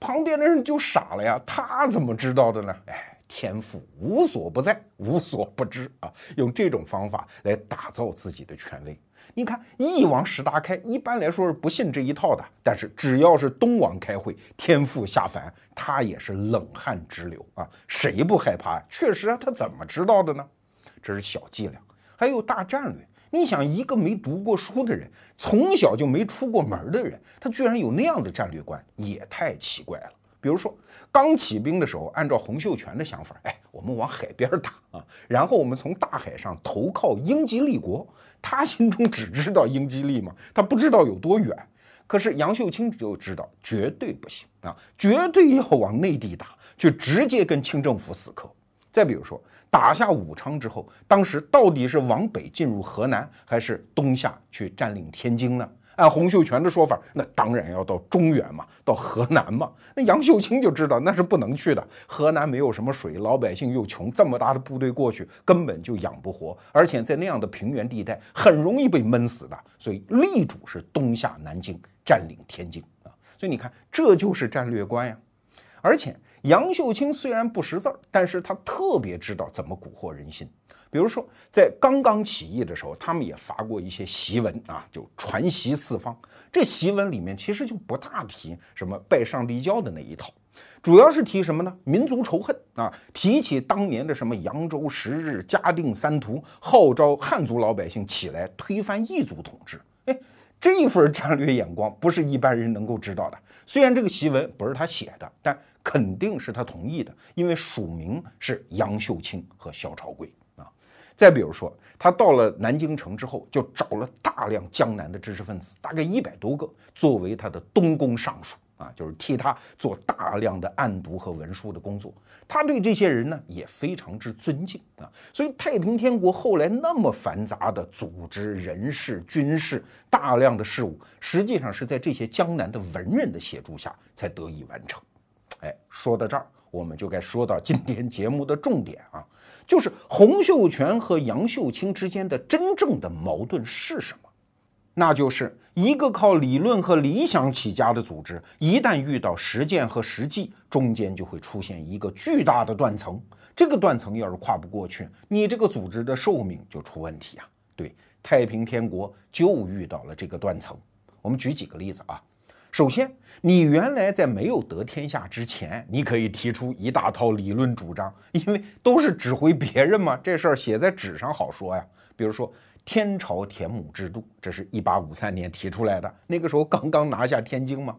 旁边的人就傻了呀，他怎么知道的呢？哎，天赋无所不在，无所不知啊，用这种方法来打造自己的权威。你看，翼王石达开一般来说是不信这一套的，但是只要是东王开会，天父下凡，他也是冷汗直流啊！谁不害怕？确实啊，他怎么知道的呢？这是小伎俩。还有大战略。你想，一个没读过书的人，从小就没出过门的人，他居然有那样的战略观，也太奇怪了。比如说，刚起兵的时候，按照洪秀全的想法，哎，我们往海边打啊，然后我们从大海上投靠英吉利国。他心中只知道英吉利嘛，他不知道有多远。可是杨秀清就知道，绝对不行啊，绝对要往内地打，去直接跟清政府死磕。再比如说，打下武昌之后，当时到底是往北进入河南，还是东下去占领天津呢？按洪秀全的说法，那当然要到中原嘛，到河南嘛。那杨秀清就知道那是不能去的，河南没有什么水，老百姓又穷，这么大的部队过去根本就养不活，而且在那样的平原地带很容易被闷死的。所以力主是东下南京，占领天津啊。所以你看，这就是战略观呀，而且。杨秀清虽然不识字儿，但是他特别知道怎么蛊惑人心。比如说，在刚刚起义的时候，他们也发过一些檄文啊，就传檄四方。这檄文里面其实就不大提什么拜上帝教的那一套，主要是提什么呢？民族仇恨啊，提起当年的什么扬州十日、嘉定三屠，号召汉族老百姓起来推翻异族统治。哎，这一份战略眼光不是一般人能够知道的。虽然这个檄文不是他写的，但。肯定是他同意的，因为署名是杨秀清和萧朝贵。再比如说，他到了南京城之后，就找了大量江南的知识分子，大概一百多个，作为他的东宫尚书啊，就是替他做大量的案牍和文书的工作。他对这些人呢也非常之尊敬啊。所以太平天国后来那么繁杂的组织、人事、军事，大量的事务，实际上是在这些江南的文人的协助下才得以完成。哎，说到这儿，我们就该说到今天节目的重点啊，就是洪秀全和杨秀清之间的真正的矛盾是什么？那就是一个靠理论和理想起家的组织，一旦遇到实践和实际，中间就会出现一个巨大的断层。这个断层要是跨不过去，你这个组织的寿命就出问题啊。对，太平天国就遇到了这个断层。我们举几个例子啊。首先，你原来在没有得天下之前，你可以提出一大套理论主张，因为都是指挥别人嘛，这事儿写在纸上好说呀。比如说天朝田亩制度，这是一八五三年提出来的，那个时候刚刚拿下天津嘛。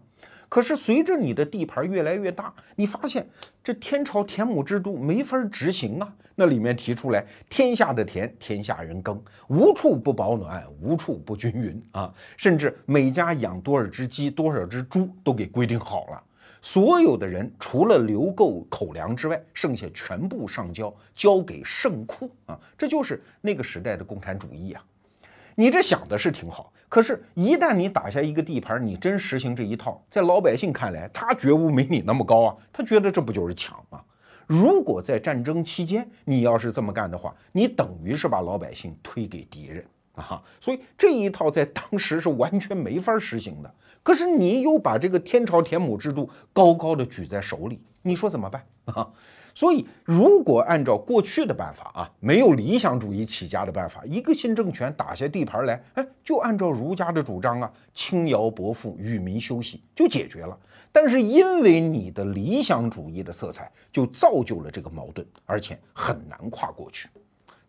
可是随着你的地盘越来越大，你发现这天朝田亩制度没法执行啊。那里面提出来，天下的田，天下人耕，无处不保暖，无处不均匀啊。甚至每家养多少只鸡，多少只猪都给规定好了。所有的人除了留够口粮之外，剩下全部上交，交给圣库啊。这就是那个时代的共产主义啊。你这想的是挺好，可是，一旦你打下一个地盘，你真实行这一套，在老百姓看来，他觉悟没你那么高啊，他觉得这不就是抢吗？如果在战争期间你要是这么干的话，你等于是把老百姓推给敌人啊，所以这一套在当时是完全没法实行的。可是你又把这个天朝田亩制度高高的举在手里，你说怎么办啊？所以，如果按照过去的办法啊，没有理想主义起家的办法，一个新政权打下地盘来，哎，就按照儒家的主张啊，轻徭薄赋，与民休息，就解决了。但是因为你的理想主义的色彩，就造就了这个矛盾，而且很难跨过去。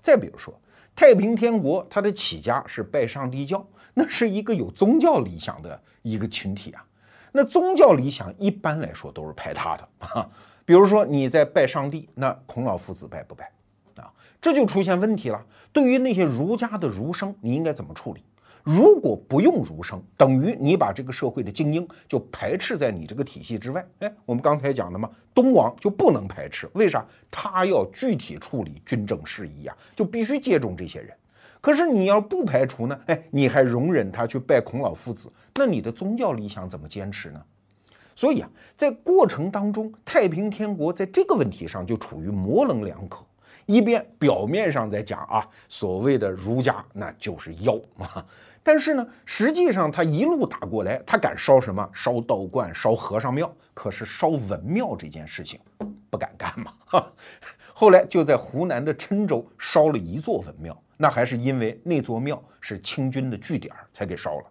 再比如说，太平天国它的起家是拜上帝教，那是一个有宗教理想的一个群体啊。那宗教理想一般来说都是排他的啊。比如说你在拜上帝，那孔老夫子拜不拜啊？这就出现问题了。对于那些儒家的儒生，你应该怎么处理？如果不用儒生，等于你把这个社会的精英就排斥在你这个体系之外。哎，我们刚才讲的嘛，东王就不能排斥，为啥？他要具体处理军政事宜呀，就必须接种这些人。可是你要不排除呢？哎，你还容忍他去拜孔老夫子，那你的宗教理想怎么坚持呢？所以啊，在过程当中，太平天国在这个问题上就处于模棱两可。一边表面上在讲啊，所谓的儒家那就是妖啊，但是呢，实际上他一路打过来，他敢烧什么？烧道观、烧和尚庙。可是烧文庙这件事情不敢干嘛。后来就在湖南的郴州烧了一座文庙，那还是因为那座庙是清军的据点才给烧了。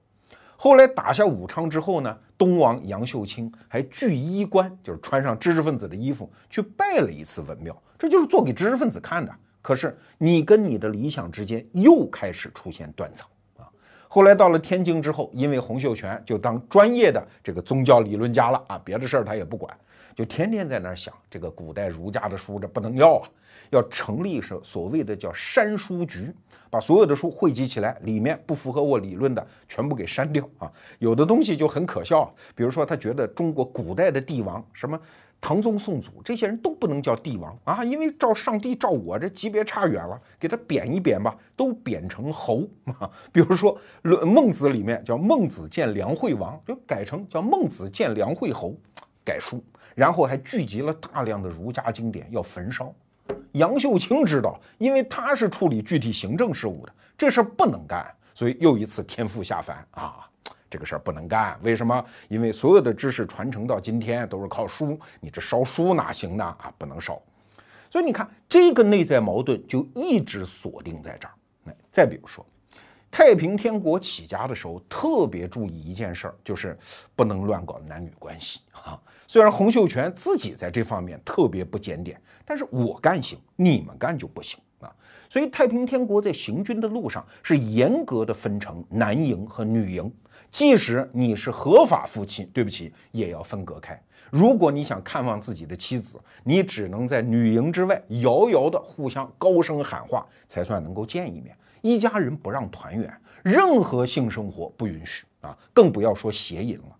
后来打下武昌之后呢，东王杨秀清还具衣冠，就是穿上知识分子的衣服去拜了一次文庙，这就是做给知识分子看的。可是你跟你的理想之间又开始出现断层啊。后来到了天津之后，因为洪秀全就当专业的这个宗教理论家了啊，别的事儿他也不管，就天天在那儿想这个古代儒家的书这不能要啊，要成立是所谓的叫删书局。把所有的书汇集起来，里面不符合我理论的全部给删掉啊！有的东西就很可笑，比如说他觉得中国古代的帝王，什么唐宗宋祖这些人都不能叫帝王啊，因为照上帝照我这级别差远了，给他贬一贬吧，都贬成侯啊。比如说《论孟子》里面叫孟子见梁惠王，就改成叫孟子见梁惠侯，改书，然后还聚集了大量的儒家经典要焚烧。杨秀清知道，因为他是处理具体行政事务的，这事儿不能干，所以又一次天赋下凡啊，这个事儿不能干。为什么？因为所有的知识传承到今天都是靠书，你这烧书哪行呢？啊，不能烧。所以你看，这个内在矛盾就一直锁定在这儿。再比如说，太平天国起家的时候，特别注意一件事儿，就是不能乱搞男女关系啊。虽然洪秀全自己在这方面特别不检点，但是我干行，你们干就不行啊。所以太平天国在行军的路上是严格的分成男营和女营，即使你是合法夫妻，对不起，也要分隔开。如果你想看望自己的妻子，你只能在女营之外遥遥的互相高声喊话，才算能够见一面。一家人不让团圆，任何性生活不允许啊，更不要说邪淫了。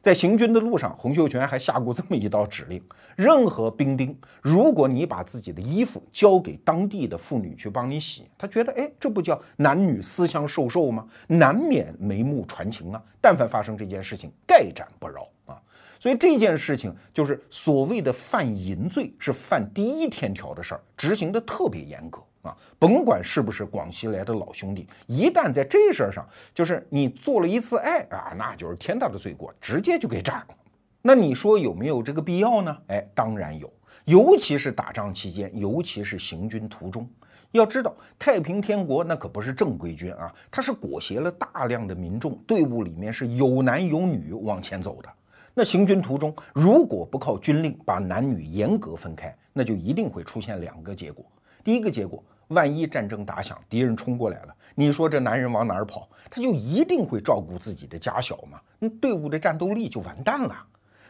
在行军的路上，洪秀全还下过这么一道指令：任何兵丁，如果你把自己的衣服交给当地的妇女去帮你洗，他觉得，哎，这不叫男女私相授受吗？难免眉目传情啊！但凡发生这件事情，概斩不饶啊！所以这件事情就是所谓的犯淫罪，是犯第一天条的事儿，执行的特别严格。啊，甭管是不是广西来的老兄弟，一旦在这事儿上，就是你做了一次爱啊，那就是天大的罪过，直接就给斩了。那你说有没有这个必要呢？哎，当然有，尤其是打仗期间，尤其是行军途中。要知道，太平天国那可不是正规军啊，它是裹挟了大量的民众，队伍里面是有男有女往前走的。那行军途中，如果不靠军令把男女严格分开，那就一定会出现两个结果。第一个结果。万一战争打响，敌人冲过来了，你说这男人往哪儿跑？他就一定会照顾自己的家小嘛？那队伍的战斗力就完蛋了。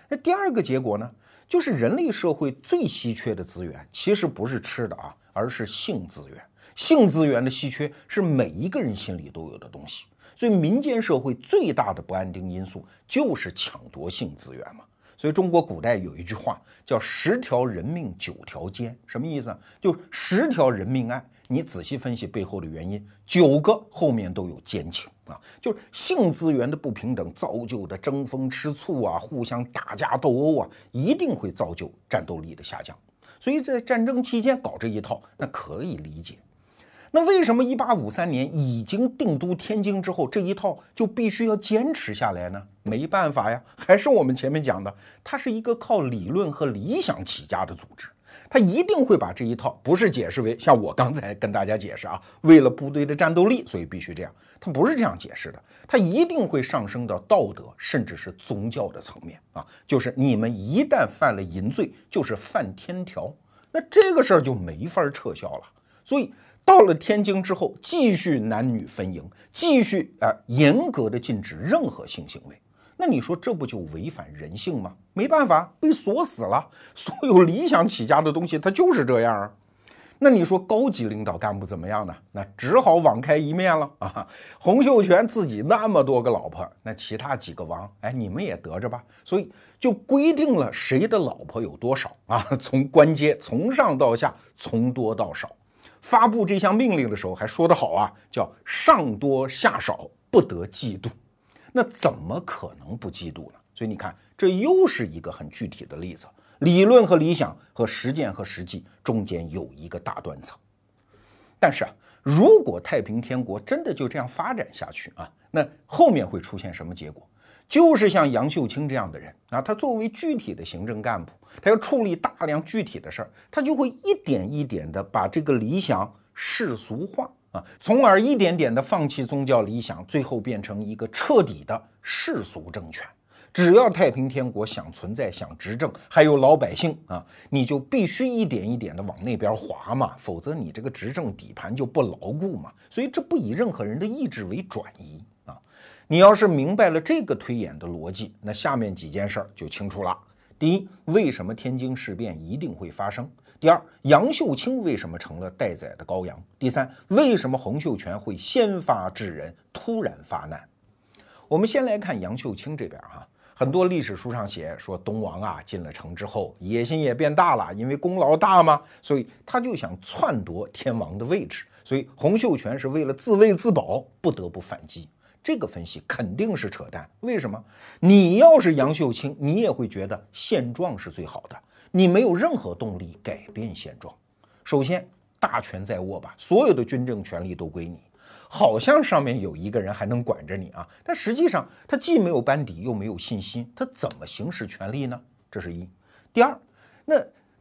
那第二个结果呢？就是人类社会最稀缺的资源，其实不是吃的啊，而是性资源。性资源的稀缺是每一个人心里都有的东西。所以民间社会最大的不安定因素就是抢夺性资源嘛。所以中国古代有一句话叫“十条人命九条奸”，什么意思啊？就十条人命案。你仔细分析背后的原因，九个后面都有奸情啊，就是性资源的不平等造就的争风吃醋啊，互相打架斗殴啊，一定会造就战斗力的下降。所以在战争期间搞这一套，那可以理解。那为什么一八五三年已经定都天津之后，这一套就必须要坚持下来呢？没办法呀，还是我们前面讲的，它是一个靠理论和理想起家的组织。他一定会把这一套不是解释为像我刚才跟大家解释啊，为了部队的战斗力，所以必须这样。他不是这样解释的，他一定会上升到道德甚至是宗教的层面啊，就是你们一旦犯了淫罪，就是犯天条，那这个事儿就没法撤销了。所以到了天津之后，继续男女分营，继续啊严格的禁止任何性行为。那你说这不就违反人性吗？没办法，被锁死了。*laughs* 所有理想起家的东西，它就是这样啊。那你说高级领导干部怎么样呢？那只好网开一面了 *laughs* 啊。洪秀全自己那么多个老婆，那其他几个王，哎，你们也得着吧。所以就规定了谁的老婆有多少啊？从官阶从上到下，从多到少。发布这项命令的时候还说得好啊，叫上多下少，不得嫉妒。那怎么可能不嫉妒呢？所以你看，这又是一个很具体的例子：理论和理想和实践和实际中间有一个大断层。但是啊，如果太平天国真的就这样发展下去啊，那后面会出现什么结果？就是像杨秀清这样的人啊，他作为具体的行政干部，他要处理大量具体的事儿，他就会一点一点的把这个理想世俗化。啊，从而一点点的放弃宗教理想，最后变成一个彻底的世俗政权。只要太平天国想存在、想执政，还有老百姓啊，你就必须一点一点的往那边滑嘛，否则你这个执政底盘就不牢固嘛。所以这不以任何人的意志为转移。你要是明白了这个推演的逻辑，那下面几件事儿就清楚了。第一，为什么天津事变一定会发生？第二，杨秀清为什么成了待宰的羔羊？第三，为什么洪秀全会先发制人，突然发难？我们先来看杨秀清这边哈，很多历史书上写说东王啊进了城之后野心也变大了，因为功劳大嘛，所以他就想篡夺天王的位置，所以洪秀全是为了自卫自保，不得不反击。这个分析肯定是扯淡。为什么？你要是杨秀清，你也会觉得现状是最好的，你没有任何动力改变现状。首先，大权在握吧，所有的军政权力都归你。好像上面有一个人还能管着你啊，但实际上他既没有班底，又没有信心，他怎么行使权力呢？这是一。第二，那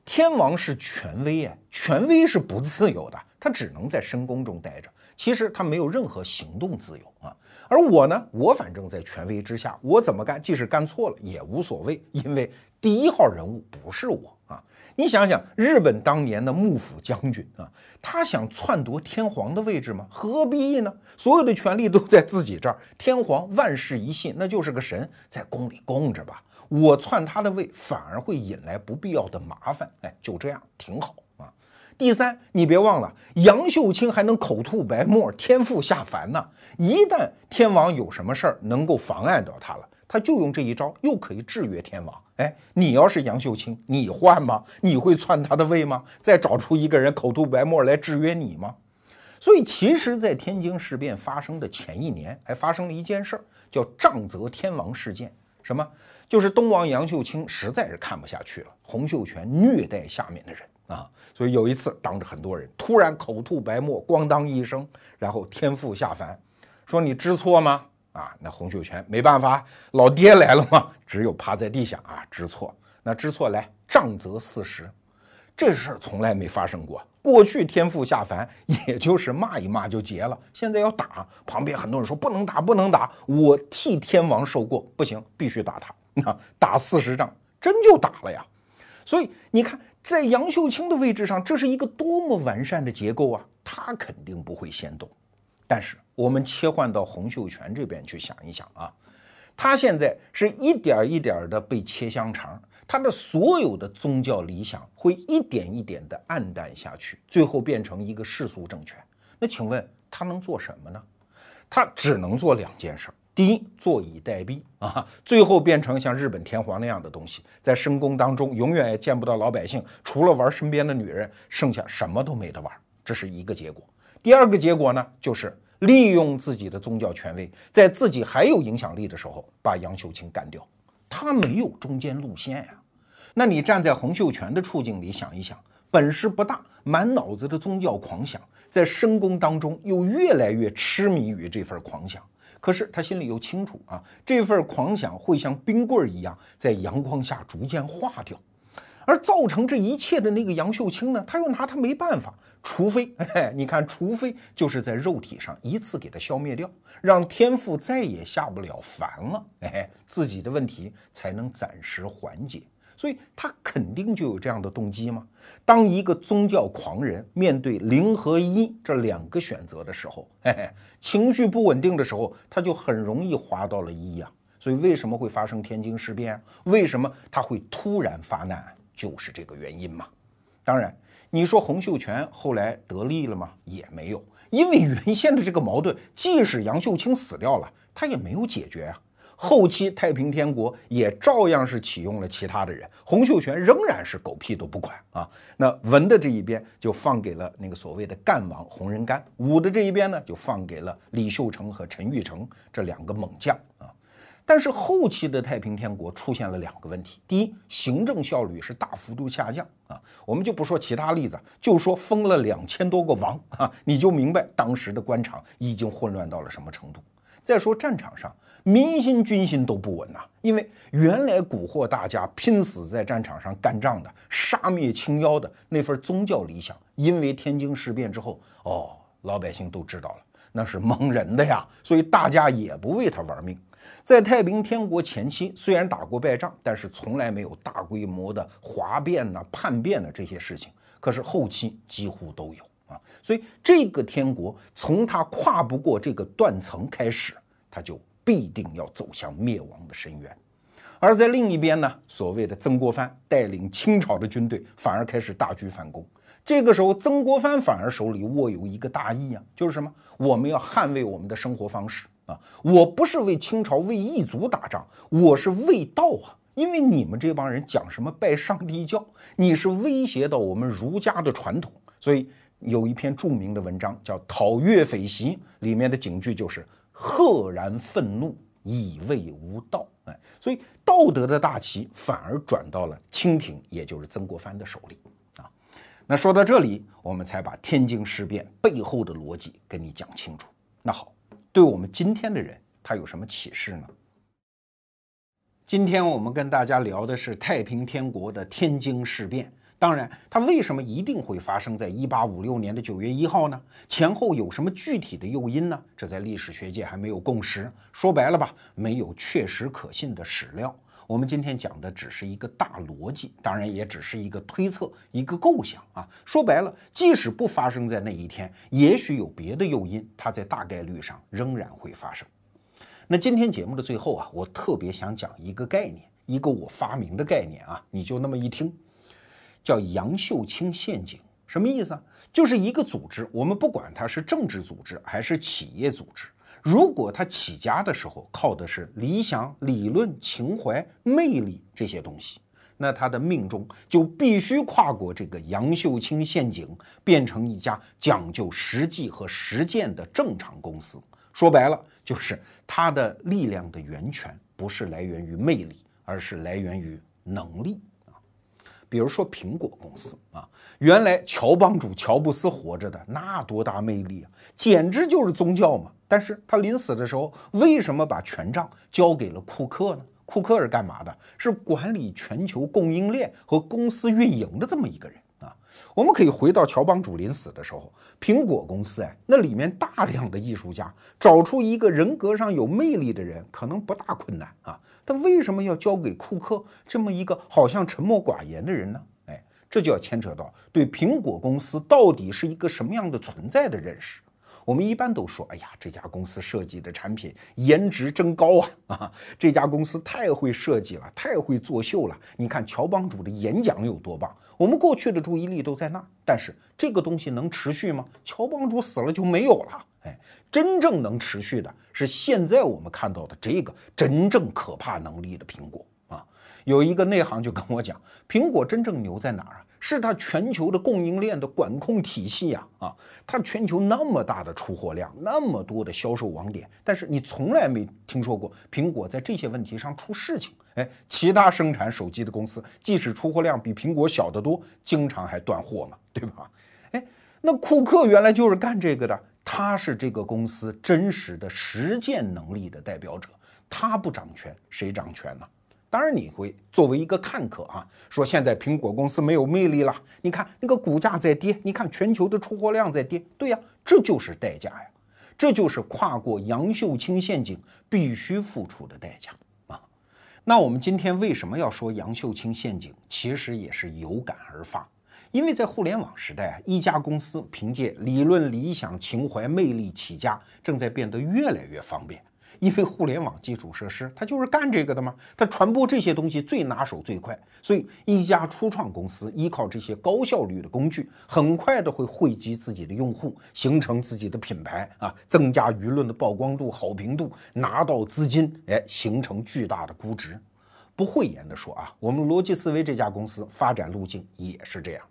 天王是权威啊，权威是不自由的，他只能在深宫中待着，其实他没有任何行动自由啊。而我呢，我反正在权威之下，我怎么干，即使干错了也无所谓，因为第一号人物不是我啊。你想想，日本当年的幕府将军啊，他想篡夺天皇的位置吗？何必呢？所有的权力都在自己这儿，天皇万世一信，那就是个神，在宫里供着吧。我篡他的位，反而会引来不必要的麻烦。哎，就这样挺好。第三，你别忘了，杨秀清还能口吐白沫，天父下凡呢。一旦天王有什么事儿能够妨碍到他了。他就用这一招，又可以制约天王。哎，你要是杨秀清，你换吗？你会篡他的位吗？再找出一个人口吐白沫来制约你吗？所以，其实，在天津事变发生的前一年，还发生了一件事儿，叫杖责天王事件。什么？就是东王杨秀清实在是看不下去了，洪秀全虐待下面的人啊。所以有一次，当着很多人，突然口吐白沫，咣当一声，然后天父下凡，说：“你知错吗？”啊，那洪秀全没办法，老爹来了嘛，只有趴在地下啊，知错。那知错来，杖责四十，这事儿从来没发生过。过去天父下凡，也就是骂一骂就结了，现在要打，旁边很多人说不能打，不能打，我替天王受过，不行，必须打他。那打四十仗，真就打了呀。所以你看，在杨秀清的位置上，这是一个多么完善的结构啊，他肯定不会先动。但是我们切换到洪秀全这边去想一想啊，他现在是一点一点的被切香肠，他的所有的宗教理想会一点一点的暗淡下去，最后变成一个世俗政权。那请问他能做什么呢？他只能做两件事：第一，坐以待毙啊，最后变成像日本天皇那样的东西，在深宫当中永远也见不到老百姓，除了玩身边的女人，剩下什么都没得玩。这是一个结果。第二个结果呢，就是利用自己的宗教权威，在自己还有影响力的时候，把杨秀清干掉。他没有中间路线呀。那你站在洪秀全的处境里想一想，本事不大，满脑子的宗教狂想，在深宫当中又越来越痴迷于这份狂想。可是他心里又清楚啊，这份狂想会像冰棍儿一样，在阳光下逐渐化掉。而造成这一切的那个杨秀清呢，他又拿他没办法，除非，*laughs* 你看，除非就是在肉体上一次给他消灭掉，让天父再也下不了凡了，哎，自己的问题才能暂时缓解。所以他肯定就有这样的动机吗？当一个宗教狂人面对零和一这两个选择的时候，嘿嘿，情绪不稳定的时候，他就很容易滑到了一呀。所以为什么会发生天津事变？为什么他会突然发难？就是这个原因嘛。当然，你说洪秀全后来得利了吗？也没有，因为原先的这个矛盾，即使杨秀清死掉了，他也没有解决啊。后期太平天国也照样是启用了其他的人，洪秀全仍然是狗屁都不管啊。那文的这一边就放给了那个所谓的干王洪仁干，武的这一边呢就放给了李秀成和陈玉成这两个猛将啊。但是后期的太平天国出现了两个问题：第一，行政效率是大幅度下降啊。我们就不说其他例子，就说封了两千多个王啊，你就明白当时的官场已经混乱到了什么程度。再说战场上，民心军心都不稳呐，因为原来蛊惑大家拼死在战场上干仗的、杀灭清妖的那份宗教理想，因为天津事变之后，哦，老百姓都知道了，那是蒙人的呀，所以大家也不为他玩命。在太平天国前期，虽然打过败仗，但是从来没有大规模的哗变呐、叛变的这些事情。可是后期几乎都有啊，所以这个天国从他跨不过这个断层开始，他就必定要走向灭亡的深渊。而在另一边呢，所谓的曾国藩带领清朝的军队反而开始大举反攻。这个时候，曾国藩反而手里握有一个大义啊，就是什么？我们要捍卫我们的生活方式啊！我不是为清朝、为异族打仗，我是为道啊！因为你们这帮人讲什么拜上帝教，你是威胁到我们儒家的传统。所以有一篇著名的文章叫《讨岳匪檄》，里面的警句就是“赫然愤怒，以为无道”。哎，所以道德的大旗反而转到了清廷，也就是曾国藩的手里啊。那说到这里，我们才把天津事变背后的逻辑跟你讲清楚。那好，对我们今天的人，他有什么启示呢？今天我们跟大家聊的是太平天国的天津事变。当然，它为什么一定会发生在一八五六年的九月一号呢？前后有什么具体的诱因呢？这在历史学界还没有共识。说白了吧，没有确实可信的史料。我们今天讲的只是一个大逻辑，当然也只是一个推测、一个构想啊。说白了，即使不发生在那一天，也许有别的诱因，它在大概率上仍然会发生。那今天节目的最后啊，我特别想讲一个概念，一个我发明的概念啊，你就那么一听，叫杨秀清陷阱，什么意思啊？就是一个组织，我们不管它是政治组织还是企业组织。如果他起家的时候靠的是理想、理论、情怀、魅力这些东西，那他的命中就必须跨过这个杨秀清陷阱，变成一家讲究实际和实践的正常公司。说白了，就是他的力量的源泉不是来源于魅力，而是来源于能力。比如说苹果公司啊，原来乔帮主乔布斯活着的那多大魅力啊，简直就是宗教嘛。但是他临死的时候，为什么把权杖交给了库克呢？库克是干嘛的？是管理全球供应链和公司运营的这么一个人啊。我们可以回到乔帮主临死的时候，苹果公司哎，那里面大量的艺术家，找出一个人格上有魅力的人，可能不大困难啊。他为什么要交给库克这么一个好像沉默寡言的人呢？哎，这就要牵扯到对苹果公司到底是一个什么样的存在的认识。我们一般都说，哎呀，这家公司设计的产品颜值真高啊！啊，这家公司太会设计了，太会作秀了。你看乔帮主的演讲有多棒？我们过去的注意力都在那，但是这个东西能持续吗？乔帮主死了就没有了。哎，真正能持续的是现在我们看到的这个真正可怕能力的苹果啊！有一个内行就跟我讲，苹果真正牛在哪儿啊？是它全球的供应链的管控体系呀，啊，它全球那么大的出货量，那么多的销售网点，但是你从来没听说过苹果在这些问题上出事情。哎，其他生产手机的公司，即使出货量比苹果小得多，经常还断货嘛，对吧？哎，那库克原来就是干这个的，他是这个公司真实的实践能力的代表者，他不掌权，谁掌权呢？当然，你会作为一个看客啊，说现在苹果公司没有魅力了。你看那个股价在跌，你看全球的出货量在跌。对呀，这就是代价呀，这就是跨过杨秀清陷阱必须付出的代价啊。那我们今天为什么要说杨秀清陷阱？其实也是有感而发，因为在互联网时代啊，一家公司凭借理论、理想、情怀、魅力起家，正在变得越来越方便。因为互联网基础设施，它就是干这个的嘛，它传播这些东西最拿手最快，所以一家初创公司依靠这些高效率的工具，很快的会汇集自己的用户，形成自己的品牌啊，增加舆论的曝光度、好评度，拿到资金，哎，形成巨大的估值。不讳言的说啊，我们逻辑思维这家公司发展路径也是这样。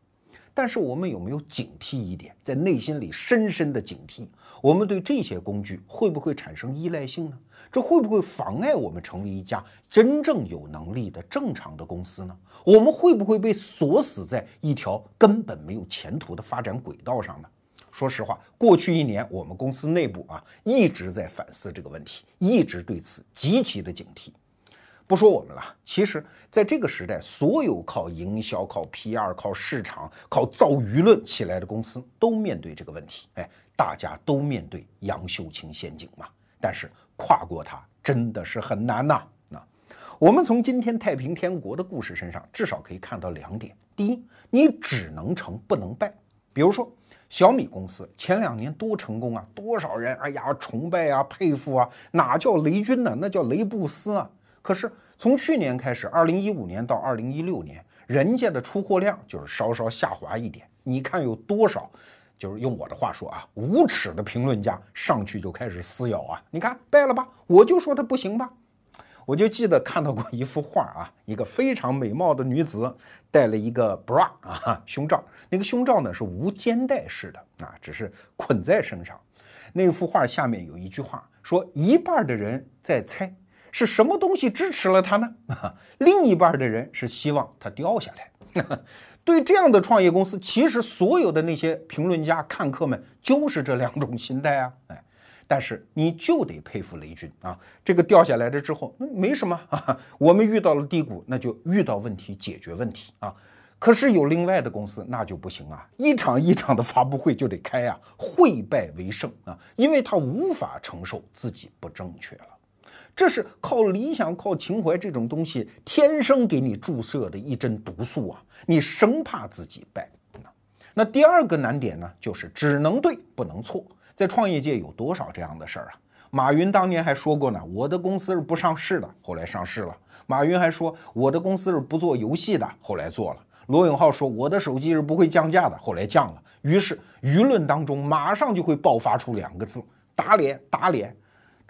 但是我们有没有警惕一点，在内心里深深的警惕？我们对这些工具会不会产生依赖性呢？这会不会妨碍我们成为一家真正有能力的正常的公司呢？我们会不会被锁死在一条根本没有前途的发展轨道上呢？说实话，过去一年我们公司内部啊一直在反思这个问题，一直对此极其的警惕。不说我们了，其实在这个时代，所有靠营销、靠 PR、靠市场、靠造舆论起来的公司，都面对这个问题。哎，大家都面对杨秀清陷阱嘛。但是跨过它真的是很难呐。那我们从今天太平天国的故事身上，至少可以看到两点：第一，你只能成不能败。比如说小米公司前两年多成功啊，多少人哎呀崇拜啊佩服啊，哪叫雷军呢？那叫雷布斯啊。可是从去年开始，二零一五年到二零一六年，人家的出货量就是稍稍下滑一点。你看有多少？就是用我的话说啊，无耻的评论家上去就开始撕咬啊！你看败了吧？我就说他不行吧。我就记得看到过一幅画啊，一个非常美貌的女子戴了一个 bra 啊胸罩，那个胸罩呢是无肩带式的啊，只是捆在身上。那幅画下面有一句话说，一半的人在猜是什么东西支持了他呢？啊 *laughs* 另一半的人是希望他掉下来。对这样的创业公司，其实所有的那些评论家、看客们就是这两种心态啊，哎，但是你就得佩服雷军啊，这个掉下来了之后，那没什么啊，*laughs* 我们遇到了低谷，那就遇到问题解决问题啊。可是有另外的公司那就不行啊，一场一场的发布会就得开啊，会败为胜啊，因为他无法承受自己不正确了。这是靠理想、靠情怀这种东西天生给你注射的一针毒素啊！你生怕自己败。那第二个难点呢，就是只能对不能错。在创业界有多少这样的事儿啊？马云当年还说过呢：“我的公司是不上市的，后来上市了。”马云还说：“我的公司是不做游戏的，后来做了。”罗永浩说：“我的手机是不会降价的，后来降了。”于是舆论当中马上就会爆发出两个字：打脸，打脸。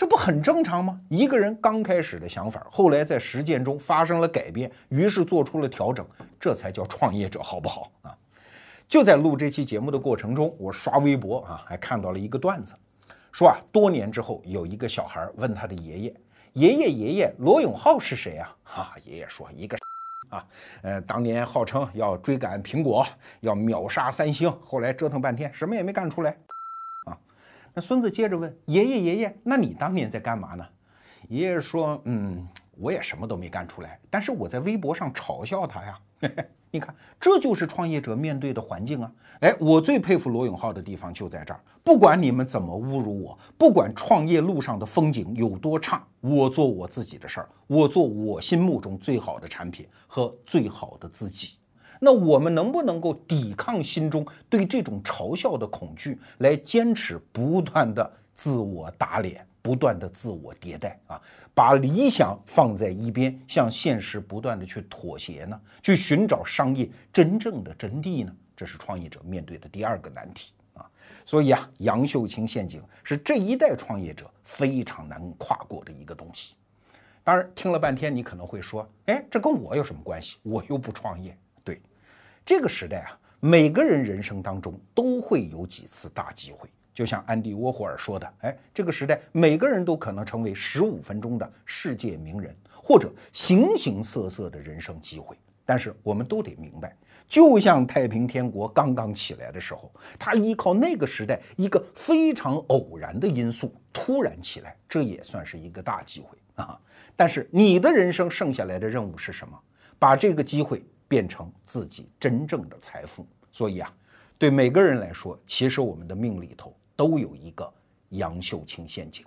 这不很正常吗？一个人刚开始的想法，后来在实践中发生了改变，于是做出了调整，这才叫创业者，好不好啊？就在录这期节目的过程中，我刷微博啊，还看到了一个段子，说啊，多年之后有一个小孩问他的爷爷：“爷爷爷爷，罗永浩是谁啊？”哈，爷爷说：“一个啊，呃，当年号称要追赶苹果，要秒杀三星，后来折腾半天，什么也没干出来。”那孙子接着问爷爷：“爷爷，那你当年在干嘛呢？”爷爷说：“嗯，我也什么都没干出来，但是我在微博上嘲笑他呀。嘿 *laughs* 嘿你看，这就是创业者面对的环境啊。哎，我最佩服罗永浩的地方就在这儿，不管你们怎么侮辱我，不管创业路上的风景有多差，我做我自己的事儿，我做我心目中最好的产品和最好的自己。”那我们能不能够抵抗心中对这种嘲笑的恐惧，来坚持不断的自我打脸，不断的自我迭代啊？把理想放在一边，向现实不断的去妥协呢？去寻找商业真正的真谛呢？这是创业者面对的第二个难题啊！所以啊，杨秀清陷阱是这一代创业者非常难跨过的一个东西。当然，听了半天，你可能会说，哎，这跟我有什么关系？我又不创业。这个时代啊，每个人人生当中都会有几次大机会，就像安迪沃霍尔说的，哎，这个时代每个人都可能成为十五分钟的世界名人，或者形形色色的人生机会。但是我们都得明白，就像太平天国刚刚起来的时候，它依靠那个时代一个非常偶然的因素突然起来，这也算是一个大机会啊。但是你的人生剩下来的任务是什么？把这个机会。变成自己真正的财富，所以啊，对每个人来说，其实我们的命里头都有一个杨秀清陷阱。